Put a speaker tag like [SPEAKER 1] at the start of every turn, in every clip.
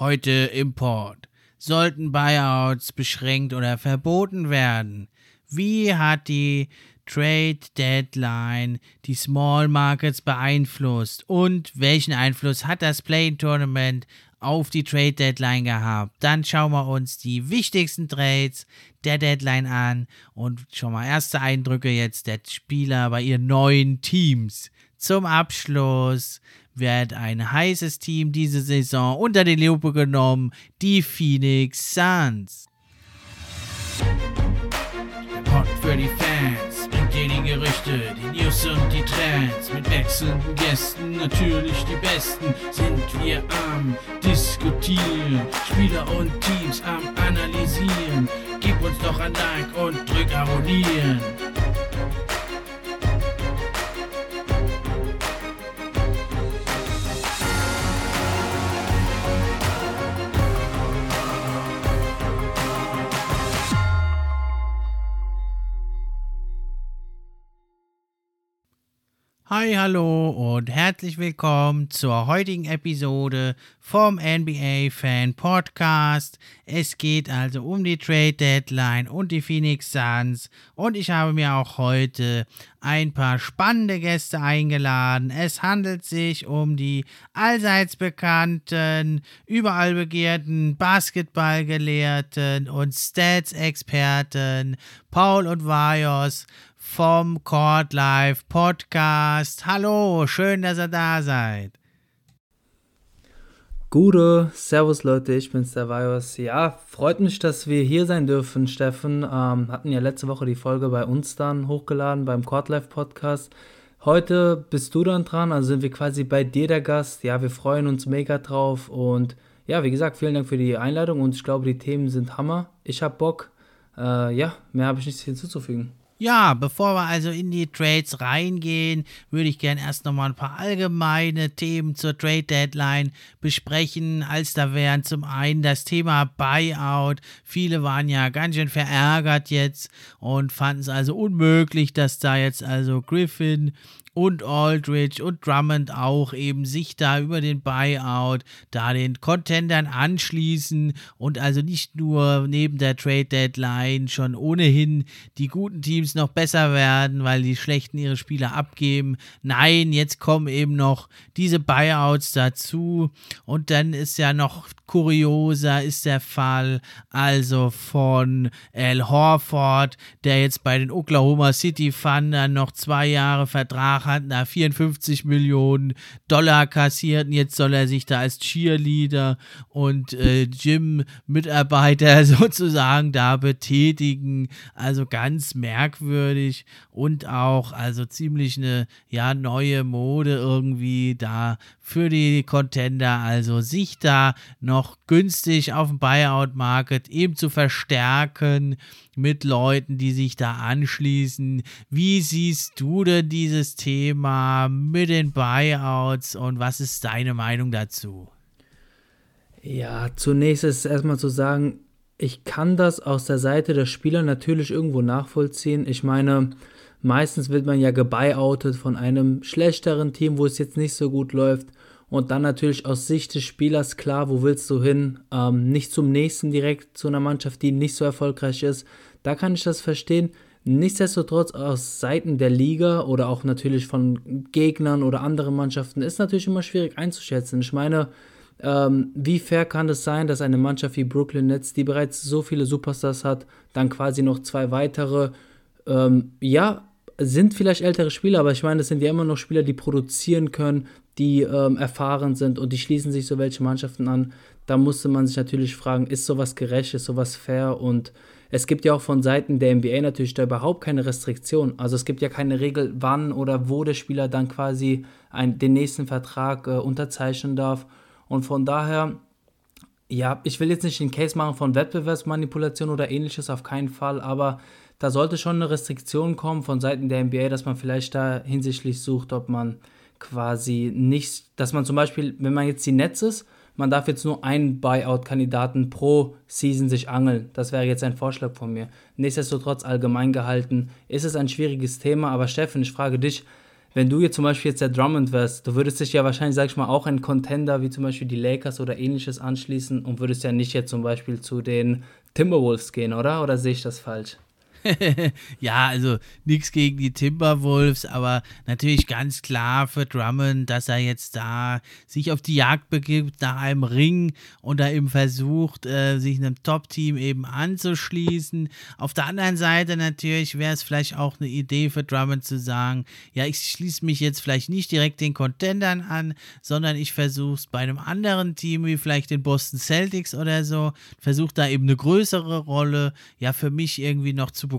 [SPEAKER 1] Heute Import. Sollten Buyouts beschränkt oder verboten werden? Wie hat die Trade Deadline die Small Markets beeinflusst und welchen Einfluss hat das Play Tournament auf die Trade Deadline gehabt? Dann schauen wir uns die wichtigsten Trades der Deadline an und schon mal erste Eindrücke jetzt der Spieler bei ihren neuen Teams. Zum Abschluss wird ein heißes Team diese Saison unter die Lupe genommen, die Phoenix Suns. Der Pod für die Fans bringt dir die Gerüchte, die News und die Trends mit wechselnden Gästen, natürlich die besten, sind wir am Diskutieren, Spieler und Teams am Analysieren. Gib uns doch ein Like und drück Abonnieren. Hi, hallo und herzlich willkommen zur heutigen Episode vom NBA Fan Podcast. Es geht also um die Trade Deadline und die Phoenix Suns und ich habe mir auch heute ein paar spannende Gäste eingeladen. Es handelt sich um die allseits bekannten, überall begehrten Basketballgelehrten und Stats-Experten Paul und Vajos vom Court Life Podcast. Hallo, schön, dass ihr da seid.
[SPEAKER 2] Gute, Servus Leute, ich bin's der Virus. Ja, freut mich, dass wir hier sein dürfen, Steffen. Ähm, hatten ja letzte Woche die Folge bei uns dann hochgeladen beim Court Life Podcast. Heute bist du dann dran, also sind wir quasi bei dir der Gast. Ja, wir freuen uns mega drauf und ja, wie gesagt, vielen Dank für die Einladung und ich glaube, die Themen sind Hammer. Ich hab Bock. Äh, ja, mehr habe ich nichts hinzuzufügen.
[SPEAKER 1] Ja, bevor wir also in die Trades reingehen, würde ich gerne erst nochmal ein paar allgemeine Themen zur Trade Deadline besprechen. Als da wären zum einen das Thema Buyout. Viele waren ja ganz schön verärgert jetzt und fanden es also unmöglich, dass da jetzt also Griffin und Aldridge und Drummond auch eben sich da über den Buyout da den Contendern anschließen und also nicht nur neben der Trade Deadline schon ohnehin die guten Teams noch besser werden, weil die schlechten ihre Spieler abgeben. Nein, jetzt kommen eben noch diese Buyouts dazu und dann ist ja noch kurioser ist der Fall also von Al Horford, der jetzt bei den Oklahoma City Thunder noch zwei Jahre Vertrag hatten da 54 Millionen Dollar kassiert und jetzt soll er sich da als Cheerleader und äh, Gym-Mitarbeiter sozusagen da betätigen. Also ganz merkwürdig und auch also ziemlich eine ja neue Mode irgendwie da für die Contender. Also sich da noch günstig auf dem Buyout-Market eben zu verstärken mit Leuten, die sich da anschließen. Wie siehst du denn dieses Thema mit den Buyouts und was ist deine Meinung dazu?
[SPEAKER 2] Ja, zunächst ist erstmal zu sagen, ich kann das aus der Seite der Spieler natürlich irgendwo nachvollziehen. Ich meine, meistens wird man ja gebuyoutet von einem schlechteren Team, wo es jetzt nicht so gut läuft. Und dann natürlich aus Sicht des Spielers klar, wo willst du hin? Ähm, nicht zum nächsten direkt zu einer Mannschaft, die nicht so erfolgreich ist. Da kann ich das verstehen. Nichtsdestotrotz aus Seiten der Liga oder auch natürlich von Gegnern oder anderen Mannschaften ist natürlich immer schwierig einzuschätzen. Ich meine, ähm, wie fair kann es sein, dass eine Mannschaft wie Brooklyn Nets, die bereits so viele Superstars hat, dann quasi noch zwei weitere, ähm, ja, sind vielleicht ältere Spieler, aber ich meine, das sind ja immer noch Spieler, die produzieren können, die ähm, erfahren sind und die schließen sich so welche Mannschaften an. Da musste man sich natürlich fragen, ist sowas gerecht, ist sowas fair und es gibt ja auch von Seiten der NBA natürlich da überhaupt keine Restriktion. Also es gibt ja keine Regel, wann oder wo der Spieler dann quasi ein, den nächsten Vertrag äh, unterzeichnen darf. Und von daher, ja, ich will jetzt nicht den Case machen von Wettbewerbsmanipulation oder ähnliches, auf keinen Fall, aber da sollte schon eine Restriktion kommen von Seiten der NBA, dass man vielleicht da hinsichtlich sucht, ob man quasi nicht, dass man zum Beispiel, wenn man jetzt die Netz ist, man darf jetzt nur einen Buyout-Kandidaten pro Season sich angeln. Das wäre jetzt ein Vorschlag von mir. Nichtsdestotrotz allgemein gehalten ist es ein schwieriges Thema, aber Steffen, ich frage dich, wenn du jetzt zum Beispiel jetzt der Drummond wärst, du würdest dich ja wahrscheinlich, sag ich mal, auch ein Contender wie zum Beispiel die Lakers oder ähnliches anschließen und würdest ja nicht jetzt zum Beispiel zu den Timberwolves gehen, oder? Oder sehe ich das falsch?
[SPEAKER 1] ja, also nichts gegen die Timberwolves, aber natürlich ganz klar für Drummond, dass er jetzt da sich auf die Jagd begibt nach einem Ring und da eben versucht, äh, sich einem Top-Team eben anzuschließen. Auf der anderen Seite natürlich wäre es vielleicht auch eine Idee für Drummond zu sagen, ja, ich schließe mich jetzt vielleicht nicht direkt den Contendern an, sondern ich versuche es bei einem anderen Team, wie vielleicht den Boston Celtics oder so, versuche da eben eine größere Rolle, ja, für mich irgendwie noch zu bekommen.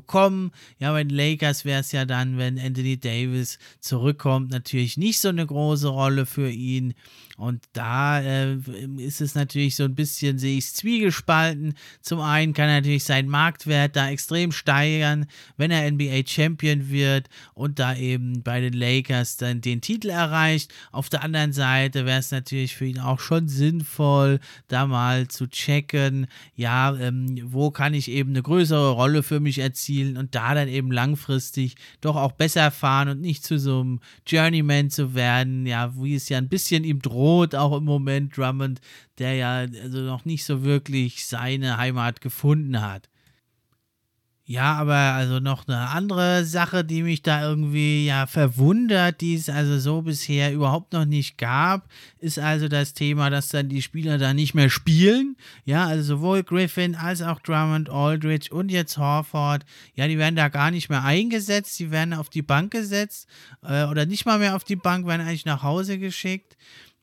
[SPEAKER 1] Ja, bei den Lakers wäre es ja dann, wenn Anthony Davis zurückkommt, natürlich nicht so eine große Rolle für ihn. Und da äh, ist es natürlich so ein bisschen, sehe ich es zwiegespalten. Zum einen kann er natürlich seinen Marktwert da extrem steigern, wenn er NBA Champion wird und da eben bei den Lakers dann den Titel erreicht. Auf der anderen Seite wäre es natürlich für ihn auch schon sinnvoll, da mal zu checken, ja, ähm, wo kann ich eben eine größere Rolle für mich erzielen und da dann eben langfristig doch auch besser fahren und nicht zu so einem Journeyman zu werden, ja, wie es ja ein bisschen ihm droht auch im Moment Drummond, der ja also noch nicht so wirklich seine Heimat gefunden hat. Ja, aber also noch eine andere Sache, die mich da irgendwie ja verwundert, die es also so bisher überhaupt noch nicht gab, ist also das Thema, dass dann die Spieler da nicht mehr spielen. Ja, also sowohl Griffin als auch Drummond, Aldridge und jetzt Horford, ja, die werden da gar nicht mehr eingesetzt, die werden auf die Bank gesetzt äh, oder nicht mal mehr auf die Bank, werden eigentlich nach Hause geschickt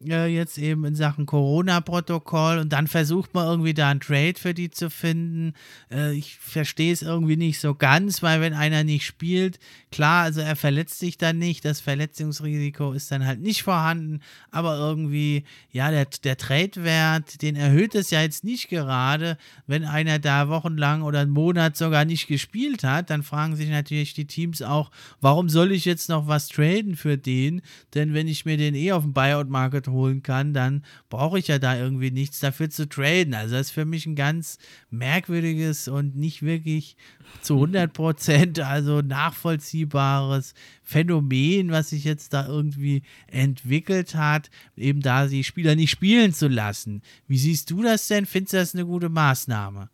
[SPEAKER 1] äh, jetzt eben in Sachen Corona-Protokoll und dann versucht man irgendwie da einen Trade für die zu finden. Äh, ich verstehe es irgendwie nicht so ganz, weil wenn einer nicht spielt, klar, also er verletzt sich dann nicht, das Verletzungsrisiko ist dann halt nicht vorhanden, aber irgendwie, ja, der, der Trade-Wert, den erhöht es ja jetzt nicht gerade, wenn einer da wochenlang oder einen Monat sogar nicht gespielt hat, dann fragen sich natürlich die Teams auch, warum soll ich jetzt noch was traden für den? Denn wenn ich mir den eh auf dem Buyout-Market holen kann, dann brauche ich ja da irgendwie nichts dafür zu traden. Also das ist für mich ein ganz merkwürdiges und nicht wirklich zu 100 Prozent also nachvollziehbares Phänomen, was sich jetzt da irgendwie entwickelt hat, eben da die Spieler nicht spielen zu lassen. Wie siehst du das denn? Findest du das eine gute Maßnahme?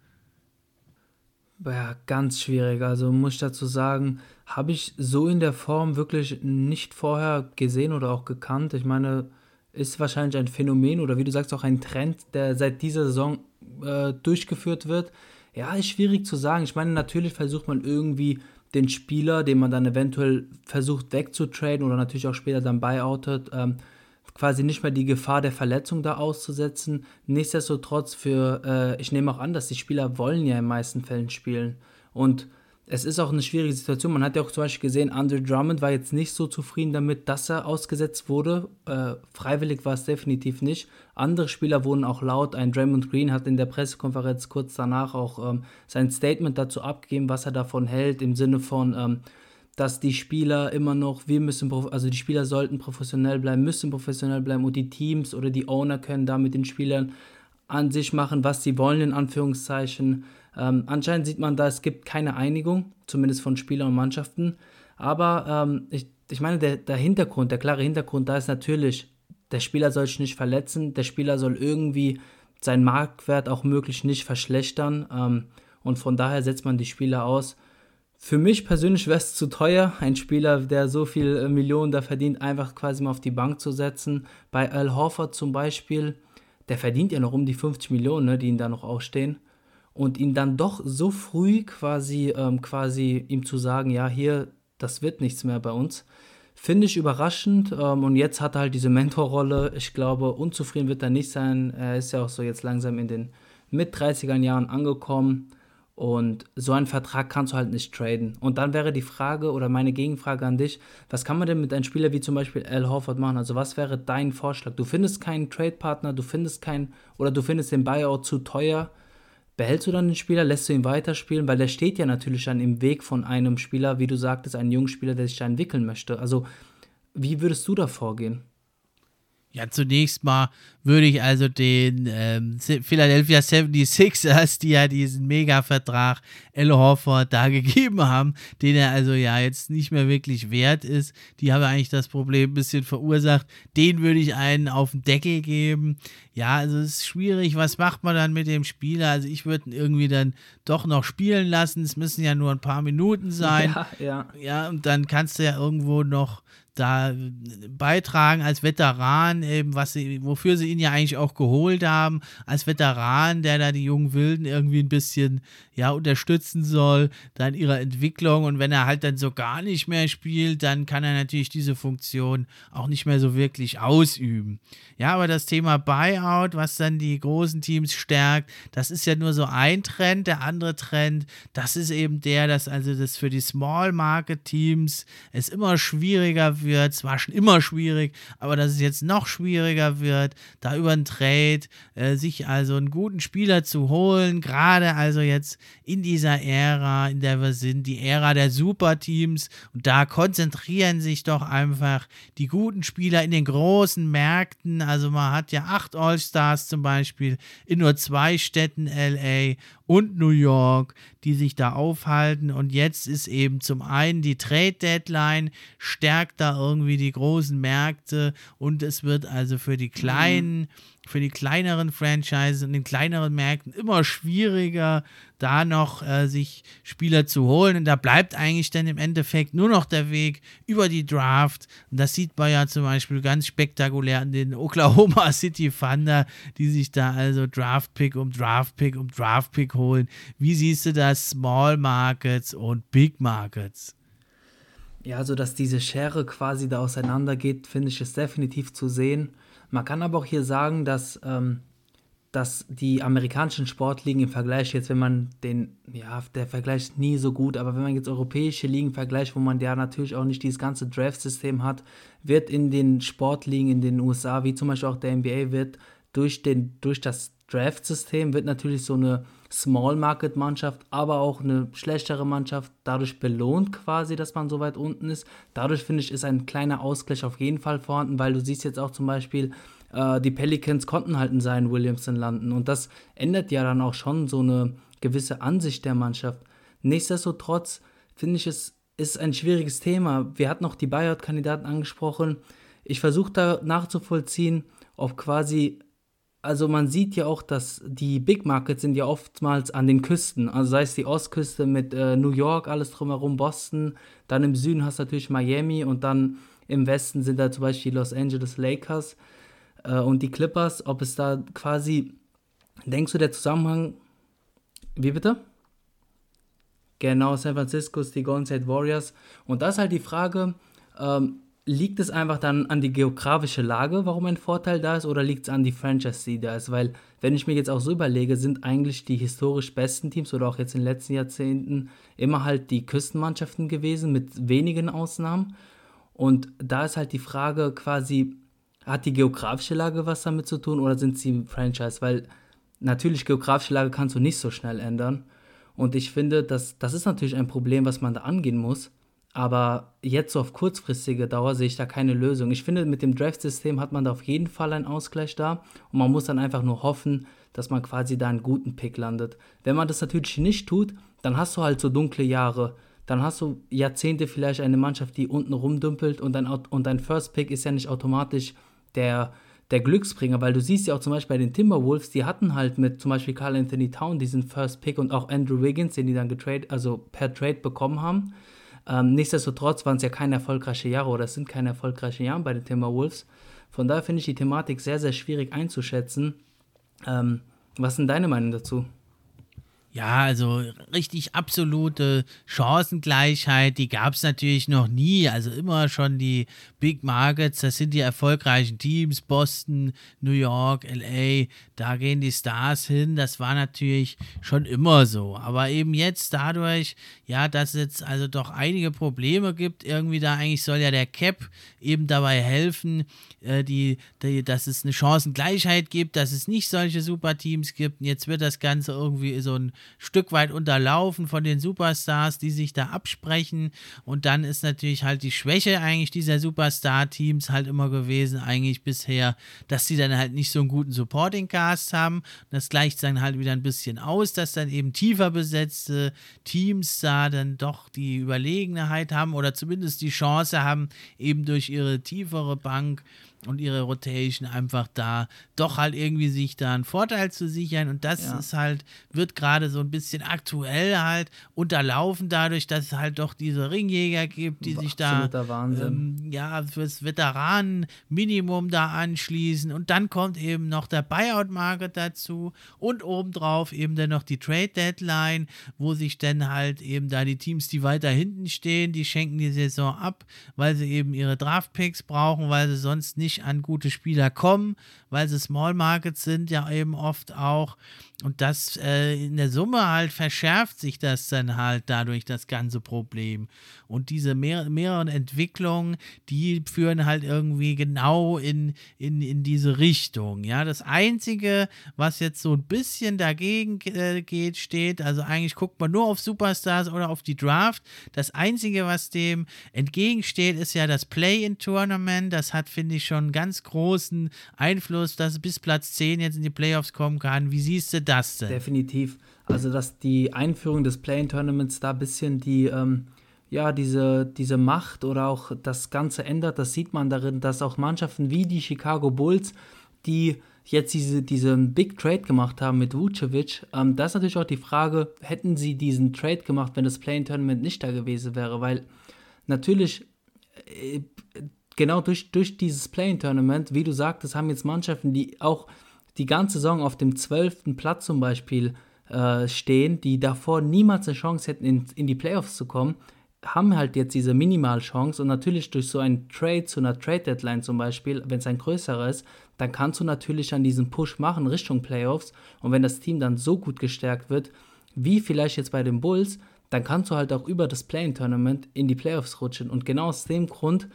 [SPEAKER 2] Ja, ganz schwierig. Also muss ich dazu sagen, habe ich so in der Form wirklich nicht vorher gesehen oder auch gekannt. Ich meine, ist wahrscheinlich ein Phänomen oder wie du sagst auch ein Trend, der seit dieser Saison äh, durchgeführt wird. Ja, ist schwierig zu sagen. Ich meine, natürlich versucht man irgendwie den Spieler, den man dann eventuell versucht wegzutraden oder natürlich auch später dann buyoutet, ähm, quasi nicht mehr die Gefahr der Verletzung da auszusetzen. Nichtsdestotrotz für, äh, ich nehme auch an, dass die Spieler wollen ja in meisten Fällen spielen. Und es ist auch eine schwierige Situation. Man hat ja auch zum Beispiel gesehen, Andre Drummond war jetzt nicht so zufrieden damit, dass er ausgesetzt wurde. Äh, freiwillig war es definitiv nicht. Andere Spieler wurden auch laut. Ein Draymond Green hat in der Pressekonferenz kurz danach auch ähm, sein Statement dazu abgegeben, was er davon hält, im Sinne von, ähm, dass die Spieler immer noch, wir müssen, also die Spieler sollten professionell bleiben, müssen professionell bleiben und die Teams oder die Owner können da mit den Spielern an sich machen, was sie wollen, in Anführungszeichen. Ähm, anscheinend sieht man da, es gibt keine Einigung, zumindest von Spielern und Mannschaften. Aber ähm, ich, ich meine, der, der Hintergrund, der klare Hintergrund da ist natürlich, der Spieler soll sich nicht verletzen, der Spieler soll irgendwie seinen Marktwert auch möglich nicht verschlechtern. Ähm, und von daher setzt man die Spieler aus. Für mich persönlich wäre es zu teuer, einen Spieler, der so viel äh, Millionen da verdient, einfach quasi mal auf die Bank zu setzen. Bei Al Horford zum Beispiel, der verdient ja noch um die 50 Millionen, ne, die ihn da noch ausstehen und ihn dann doch so früh quasi, ähm, quasi ihm zu sagen, ja, hier, das wird nichts mehr bei uns, finde ich überraschend. Ähm, und jetzt hat er halt diese Mentorrolle. Ich glaube, unzufrieden wird er nicht sein. Er ist ja auch so jetzt langsam in den mit 30er Jahren angekommen. Und so einen Vertrag kannst du halt nicht traden. Und dann wäre die Frage oder meine Gegenfrage an dich, was kann man denn mit einem Spieler wie zum Beispiel Al Horford machen? Also was wäre dein Vorschlag? Du findest keinen Trade-Partner, du findest keinen oder du findest den Buyout zu teuer Behältst du dann den Spieler, lässt du ihn weiterspielen, weil der steht ja natürlich dann im Weg von einem Spieler, wie du sagtest, einem jungen Spieler, der sich da entwickeln möchte. Also, wie würdest du da vorgehen?
[SPEAKER 1] Ja, zunächst mal würde ich also den ähm, Philadelphia 76ers, die ja diesen Mega-Vertrag Al Horford da gegeben haben, den er also ja jetzt nicht mehr wirklich wert ist, die haben eigentlich das Problem ein bisschen verursacht. Den würde ich einen auf den Deckel geben. Ja, also es ist schwierig. Was macht man dann mit dem Spieler? Also ich würde ihn irgendwie dann doch noch spielen lassen. Es müssen ja nur ein paar Minuten sein.
[SPEAKER 2] Ja, ja.
[SPEAKER 1] Ja, und dann kannst du ja irgendwo noch da beitragen als Veteran, eben was sie, wofür sie ihn ja eigentlich auch geholt haben, als Veteran, der da die jungen Wilden irgendwie ein bisschen ja unterstützen soll, dann ihrer Entwicklung und wenn er halt dann so gar nicht mehr spielt, dann kann er natürlich diese Funktion auch nicht mehr so wirklich ausüben. Ja, aber das Thema Buyout, was dann die großen Teams stärkt, das ist ja nur so ein Trend. Der andere Trend, das ist eben der, dass also das für die Small Market Teams es immer schwieriger wird. Es war schon immer schwierig, aber dass es jetzt noch schwieriger wird, da über einen Trade äh, sich also einen guten Spieler zu holen. Gerade also jetzt in dieser Ära, in der wir sind, die Ära der Superteams. Und da konzentrieren sich doch einfach die guten Spieler in den großen Märkten. Also man hat ja acht All-Stars zum Beispiel in nur zwei Städten, LA und New York, die sich da aufhalten. Und jetzt ist eben zum einen die Trade Deadline, stärkt da irgendwie die großen Märkte und es wird also für die kleinen, für die kleineren Franchises und den kleineren Märkten immer schwieriger, da noch äh, sich Spieler zu holen. Und da bleibt eigentlich dann im Endeffekt nur noch der Weg über die Draft. Und das sieht man ja zum Beispiel ganz spektakulär an den Oklahoma City Thunder, die sich da also Draft Pick um Draft Pick um Draft Pick holen. Wie siehst du das Small Markets und Big Markets?
[SPEAKER 2] Ja, also dass diese Schere quasi da auseinandergeht, finde ich es definitiv zu sehen. Man kann aber auch hier sagen, dass ähm, dass die amerikanischen Sportligen im Vergleich jetzt, wenn man den, ja, der Vergleich ist nie so gut, aber wenn man jetzt europäische Ligen vergleicht, wo man ja natürlich auch nicht dieses ganze Draft-System hat, wird in den Sportligen in den USA, wie zum Beispiel auch der NBA, wird durch, den, durch das Draft-System wird natürlich so eine Small-Market-Mannschaft, aber auch eine schlechtere Mannschaft dadurch belohnt quasi, dass man so weit unten ist. Dadurch finde ich, ist ein kleiner Ausgleich auf jeden Fall vorhanden, weil du siehst jetzt auch zum Beispiel, äh, die Pelicans konnten halt in Zion Williamson landen. Und das ändert ja dann auch schon so eine gewisse Ansicht der Mannschaft. Nichtsdestotrotz finde ich, es ist ein schwieriges Thema. Wir hatten noch die Buyout-Kandidaten angesprochen. Ich versuche da nachzuvollziehen, ob quasi, also man sieht ja auch, dass die Big Markets sind ja oftmals an den Küsten. Also sei es die Ostküste mit äh, New York, alles drumherum, Boston. Dann im Süden hast du natürlich Miami und dann im Westen sind da zum Beispiel die Los Angeles Lakers äh, und die Clippers, ob es da quasi, denkst du, der Zusammenhang, wie bitte? Genau, San Francisco die Golden State Warriors. Und da ist halt die Frage, ähm, liegt es einfach dann an die geografische Lage, warum ein Vorteil da ist, oder liegt es an die Franchise, die da ist? Weil, wenn ich mir jetzt auch so überlege, sind eigentlich die historisch besten Teams oder auch jetzt in den letzten Jahrzehnten immer halt die Küstenmannschaften gewesen, mit wenigen Ausnahmen. Und da ist halt die Frage quasi, hat die geografische Lage was damit zu tun oder sind sie ein Franchise? Weil natürlich geografische Lage kannst du nicht so schnell ändern. Und ich finde, dass, das ist natürlich ein Problem, was man da angehen muss. Aber jetzt so auf kurzfristige Dauer sehe ich da keine Lösung. Ich finde, mit dem Draft-System hat man da auf jeden Fall einen Ausgleich da. Und man muss dann einfach nur hoffen, dass man quasi da einen guten Pick landet. Wenn man das natürlich nicht tut, dann hast du halt so dunkle Jahre dann hast du Jahrzehnte vielleicht eine Mannschaft, die unten rumdümpelt und dein, und dein First Pick ist ja nicht automatisch der, der Glücksbringer, weil du siehst ja auch zum Beispiel bei den Timberwolves, die hatten halt mit zum Beispiel Carl Anthony Town diesen First Pick und auch Andrew Wiggins, den die dann getrade, also per Trade bekommen haben. Ähm, nichtsdestotrotz waren es ja keine erfolgreichen Jahre oder es sind keine erfolgreichen Jahre bei den Timberwolves. Von daher finde ich die Thematik sehr, sehr schwierig einzuschätzen. Ähm, was sind deine Meinung dazu?
[SPEAKER 1] Ja, also richtig absolute Chancengleichheit, die gab es natürlich noch nie. Also immer schon die Big Markets, das sind die erfolgreichen Teams, Boston, New York, LA, da gehen die Stars hin. Das war natürlich schon immer so. Aber eben jetzt dadurch, ja, dass es jetzt also doch einige Probleme gibt, irgendwie da eigentlich soll ja der Cap eben dabei helfen, äh, die, die, dass es eine Chancengleichheit gibt, dass es nicht solche Superteams gibt. Und jetzt wird das Ganze irgendwie so ein Stück weit unterlaufen von den Superstars, die sich da absprechen. Und dann ist natürlich halt die Schwäche eigentlich dieser Superstar-Teams halt immer gewesen, eigentlich bisher, dass sie dann halt nicht so einen guten Supporting-Cast haben. Das gleicht dann halt wieder ein bisschen aus, dass dann eben tiefer besetzte Teams da dann doch die Überlegenheit haben oder zumindest die Chance haben, eben durch ihre tiefere Bank und ihre Rotation einfach da doch halt irgendwie sich da einen Vorteil zu sichern und das ja. ist halt, wird gerade so ein bisschen aktuell halt unterlaufen dadurch, dass es halt doch diese Ringjäger gibt, die sich da ähm, ja fürs Veteranen-Minimum da anschließen und dann kommt eben noch der Buyout-Market dazu und obendrauf eben dann noch die Trade-Deadline, wo sich dann halt eben da die Teams, die weiter hinten stehen, die schenken die Saison ab, weil sie eben ihre Draft-Picks brauchen, weil sie sonst nicht nicht an gute Spieler kommen, weil sie Small Markets sind, ja eben oft auch. Und das äh, in der Summe halt verschärft sich das dann halt dadurch das ganze Problem. Und diese mehr, mehreren Entwicklungen, die führen halt irgendwie genau in, in, in diese Richtung. Ja, das Einzige, was jetzt so ein bisschen dagegen äh, geht, steht, also eigentlich guckt man nur auf Superstars oder auf die Draft. Das Einzige, was dem entgegensteht, ist ja das Play-in-Tournament. Das hat, finde ich, schon einen ganz großen Einfluss, dass bis Platz 10 jetzt in die Playoffs kommen kann. Wie siehst du das denn?
[SPEAKER 2] Definitiv. Also, dass die Einführung des Play-in-Tournaments da ein bisschen die. Ähm ja, diese, diese Macht oder auch das Ganze ändert, das sieht man darin, dass auch Mannschaften wie die Chicago Bulls, die jetzt diese, diesen Big Trade gemacht haben mit Vucevic, ähm, da ist natürlich auch die Frage, hätten sie diesen Trade gemacht, wenn das Play-in-Tournament nicht da gewesen wäre, weil natürlich äh, genau durch, durch dieses Play-in-Tournament, wie du sagtest, haben jetzt Mannschaften, die auch die ganze Saison auf dem 12. Platz zum Beispiel äh, stehen, die davor niemals eine Chance hätten, in, in die Playoffs zu kommen, haben halt jetzt diese Minimalchance und natürlich durch so einen Trade zu einer Trade Deadline zum Beispiel, wenn es ein größerer ist, dann kannst du natürlich dann diesen Push machen Richtung Playoffs und wenn das Team dann so gut gestärkt wird, wie vielleicht jetzt bei den Bulls, dann kannst du halt auch über das Playing Tournament in die Playoffs rutschen und genau aus dem Grund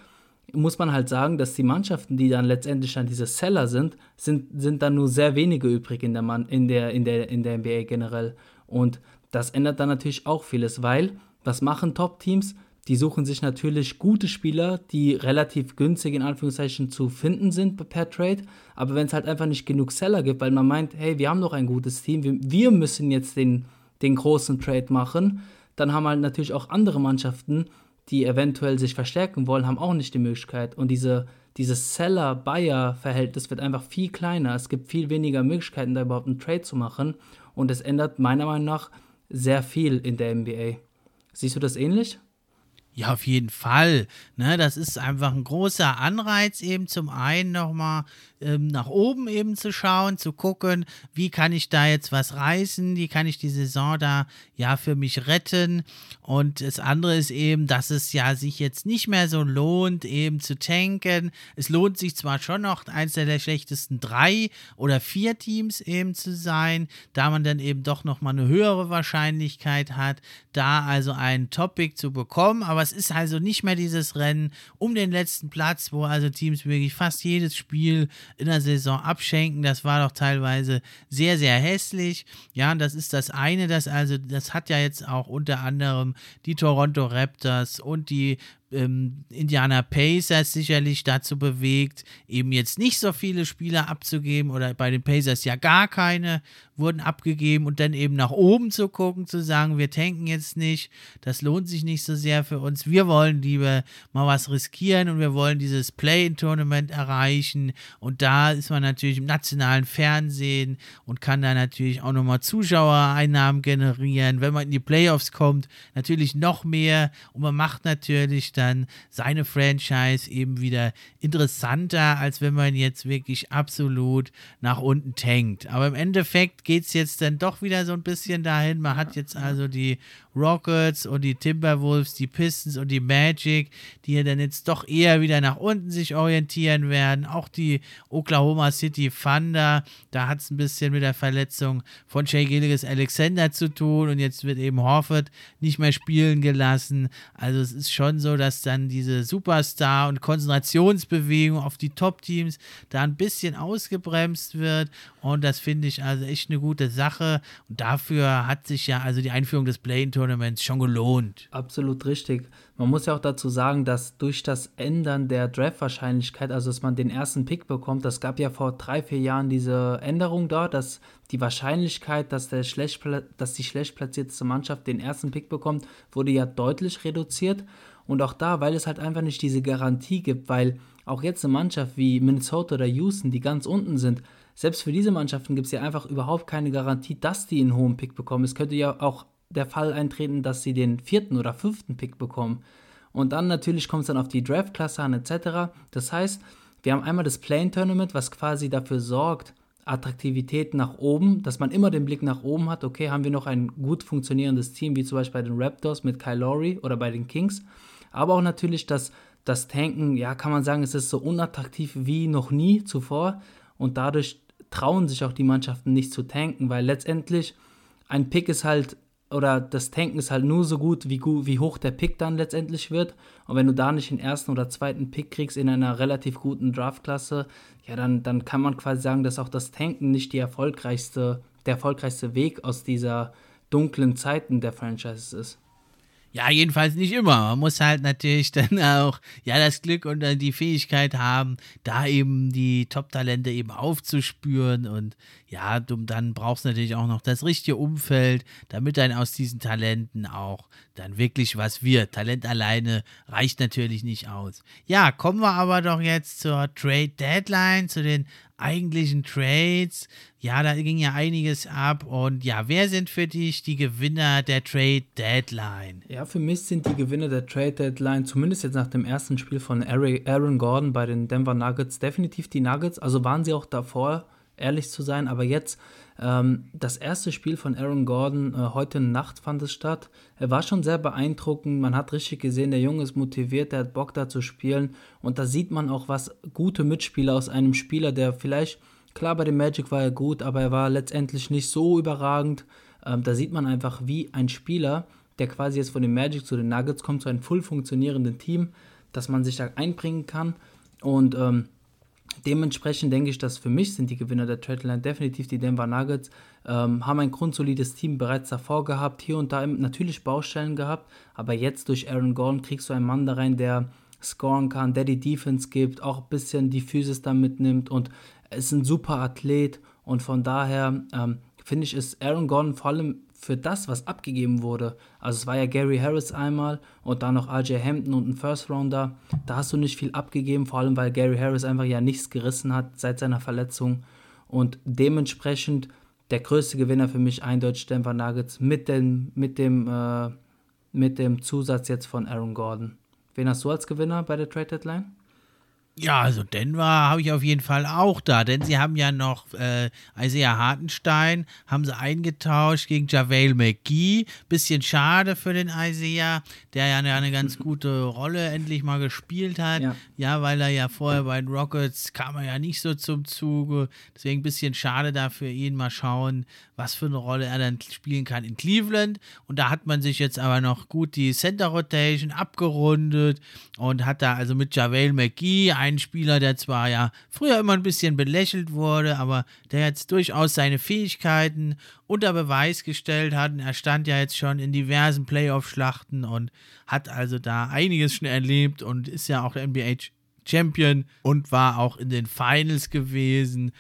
[SPEAKER 2] muss man halt sagen, dass die Mannschaften, die dann letztendlich dann diese Seller sind, sind, sind dann nur sehr wenige übrig in der, Man in, der, in, der, in der NBA generell. Und das ändert dann natürlich auch vieles, weil was machen Top-Teams? Die suchen sich natürlich gute Spieler, die relativ günstig in Anführungszeichen zu finden sind per Trade. Aber wenn es halt einfach nicht genug Seller gibt, weil man meint, hey, wir haben doch ein gutes Team, wir, wir müssen jetzt den, den großen Trade machen, dann haben halt natürlich auch andere Mannschaften, die eventuell sich verstärken wollen, haben auch nicht die Möglichkeit. Und diese, dieses Seller-Buyer-Verhältnis wird einfach viel kleiner. Es gibt viel weniger Möglichkeiten, da überhaupt einen Trade zu machen. Und es ändert meiner Meinung nach sehr viel in der NBA. Siehst du das ähnlich?
[SPEAKER 1] Ja, auf jeden Fall. Ne, das ist einfach ein großer Anreiz, eben zum einen nochmal ähm, nach oben eben zu schauen, zu gucken, wie kann ich da jetzt was reißen, wie kann ich die Saison da ja für mich retten. Und das andere ist eben, dass es ja sich jetzt nicht mehr so lohnt, eben zu tanken. Es lohnt sich zwar schon noch, eins der schlechtesten drei oder vier Teams eben zu sein, da man dann eben doch nochmal eine höhere Wahrscheinlichkeit hat, da also ein Topic zu bekommen. Aber es ist also nicht mehr dieses Rennen um den letzten Platz, wo also Teams wirklich fast jedes Spiel in der Saison abschenken. Das war doch teilweise sehr, sehr hässlich. Ja, und das ist das eine, das also, das hat ja jetzt auch unter anderem die Toronto Raptors und die ähm, Indiana Pacers sicherlich dazu bewegt, eben jetzt nicht so viele Spieler abzugeben oder bei den Pacers ja gar keine wurden abgegeben und dann eben nach oben zu gucken, zu sagen, wir tanken jetzt nicht, das lohnt sich nicht so sehr für uns, wir wollen lieber mal was riskieren und wir wollen dieses Play-in-Tournament erreichen und da ist man natürlich im nationalen Fernsehen und kann da natürlich auch nochmal Zuschauereinnahmen generieren, wenn man in die Playoffs kommt, natürlich noch mehr und man macht natürlich dann seine Franchise eben wieder interessanter, als wenn man jetzt wirklich absolut nach unten tankt. Aber im Endeffekt geht es jetzt dann doch wieder so ein bisschen dahin. Man hat jetzt also die Rockets und die Timberwolves, die Pistons und die Magic, die ja dann jetzt doch eher wieder nach unten sich orientieren werden. Auch die Oklahoma City Thunder, da hat es ein bisschen mit der Verletzung von Shea Gilligas Alexander zu tun und jetzt wird eben Horford nicht mehr spielen gelassen. Also es ist schon so, dass dass dann diese Superstar- und Konzentrationsbewegung auf die Top-Teams da ein bisschen ausgebremst wird. Und das finde ich also echt eine gute Sache. Und dafür hat sich ja also die Einführung des Play-In-Tournaments schon gelohnt.
[SPEAKER 2] Absolut richtig. Man muss ja auch dazu sagen, dass durch das Ändern der Draft-Wahrscheinlichkeit, also dass man den ersten Pick bekommt, das gab ja vor drei, vier Jahren diese Änderung dort, dass die Wahrscheinlichkeit, dass, der schlecht, dass die schlecht platzierte Mannschaft den ersten Pick bekommt, wurde ja deutlich reduziert. Und auch da, weil es halt einfach nicht diese Garantie gibt, weil auch jetzt eine Mannschaft wie Minnesota oder Houston, die ganz unten sind, selbst für diese Mannschaften gibt es ja einfach überhaupt keine Garantie, dass die einen hohen Pick bekommen. Es könnte ja auch der Fall eintreten, dass sie den vierten oder fünften Pick bekommen. Und dann natürlich kommt es dann auf die Draftklasse an etc. Das heißt, wir haben einmal das Plane Tournament, was quasi dafür sorgt, Attraktivität nach oben, dass man immer den Blick nach oben hat. Okay, haben wir noch ein gut funktionierendes Team, wie zum Beispiel bei den Raptors mit Kyle Lowry oder bei den Kings. Aber auch natürlich dass das Tanken, ja, kann man sagen, es ist so unattraktiv wie noch nie zuvor. Und dadurch trauen sich auch die Mannschaften nicht zu tanken, weil letztendlich ein Pick ist halt oder das Tanken ist halt nur so gut wie, wie hoch der Pick dann letztendlich wird. Und wenn du da nicht den ersten oder zweiten Pick kriegst in einer relativ guten Draftklasse, ja, dann, dann kann man quasi sagen, dass auch das Tanken nicht die erfolgreichste, der erfolgreichste Weg aus dieser dunklen Zeiten der Franchises ist.
[SPEAKER 1] Ja, jedenfalls nicht immer. Man muss halt natürlich dann auch ja das Glück und dann die Fähigkeit haben, da eben die Top-Talente eben aufzuspüren und ja, dann brauchst du natürlich auch noch das richtige Umfeld, damit dann aus diesen Talenten auch dann wirklich was wird. Talent alleine reicht natürlich nicht aus. Ja, kommen wir aber doch jetzt zur Trade Deadline, zu den eigentlichen Trades. Ja, da ging ja einiges ab. Und ja, wer sind für dich die Gewinner der Trade Deadline?
[SPEAKER 2] Ja, für mich sind die Gewinner der Trade Deadline, zumindest jetzt nach dem ersten Spiel von Aaron Gordon bei den Denver Nuggets, definitiv die Nuggets. Also waren sie auch davor, ehrlich zu sein. Aber jetzt, das erste Spiel von Aaron Gordon, äh, heute Nacht fand es statt. Er war schon sehr beeindruckend. Man hat richtig gesehen, der Junge ist motiviert, der hat Bock da zu spielen. Und da sieht man auch, was gute Mitspieler aus einem Spieler, der vielleicht, klar, bei dem Magic war er gut, aber er war letztendlich nicht so überragend. Ähm, da sieht man einfach, wie ein Spieler, der quasi jetzt von dem Magic zu den Nuggets kommt, zu einem voll funktionierenden Team, dass man sich da einbringen kann. Und ähm, dementsprechend denke ich, dass für mich sind die Gewinner der Trade Line definitiv die Denver Nuggets. Ähm, haben ein grundsolides Team bereits davor gehabt, hier und da natürlich Baustellen gehabt, aber jetzt durch Aaron Gordon kriegst du einen Mann da rein, der scoren kann, der die Defense gibt, auch ein bisschen die Physis da mitnimmt und ist ein super Athlet und von daher ähm, finde ich, ist Aaron Gordon vor allem für das, was abgegeben wurde, also es war ja Gary Harris einmal und dann noch RJ Hampton und ein First Rounder, da hast du nicht viel abgegeben, vor allem weil Gary Harris einfach ja nichts gerissen hat seit seiner Verletzung und dementsprechend der größte Gewinner für mich eindeutig Denver Nuggets mit dem, mit dem, äh, mit dem Zusatz jetzt von Aaron Gordon. Wen hast du als Gewinner bei der Trade Deadline?
[SPEAKER 1] Ja, also Denver habe ich auf jeden Fall auch da, denn sie haben ja noch äh, Isaiah Hartenstein, haben sie eingetauscht gegen JaVale McGee. Bisschen schade für den Isaiah, der ja eine, ganz gute Rolle endlich mal gespielt hat. Ja. ja. weil er ja vorher bei den Rockets kam er ja nicht so zum Zuge. Deswegen ein bisschen schade da für ihn. Mal schauen, was für eine Rolle er dann spielen kann in Cleveland. Und da hat man sich jetzt aber noch gut die Center Rotation abgerundet und hat da also mit JaVale McGee einen Spieler, der zwar ja früher immer ein bisschen belächelt wurde, aber der jetzt durchaus seine Fähigkeiten unter Beweis gestellt hat. Und er stand ja jetzt schon in diversen Playoff-Schlachten und hat also da einiges schon erlebt und ist ja auch NBA Champion und war auch in den Finals gewesen.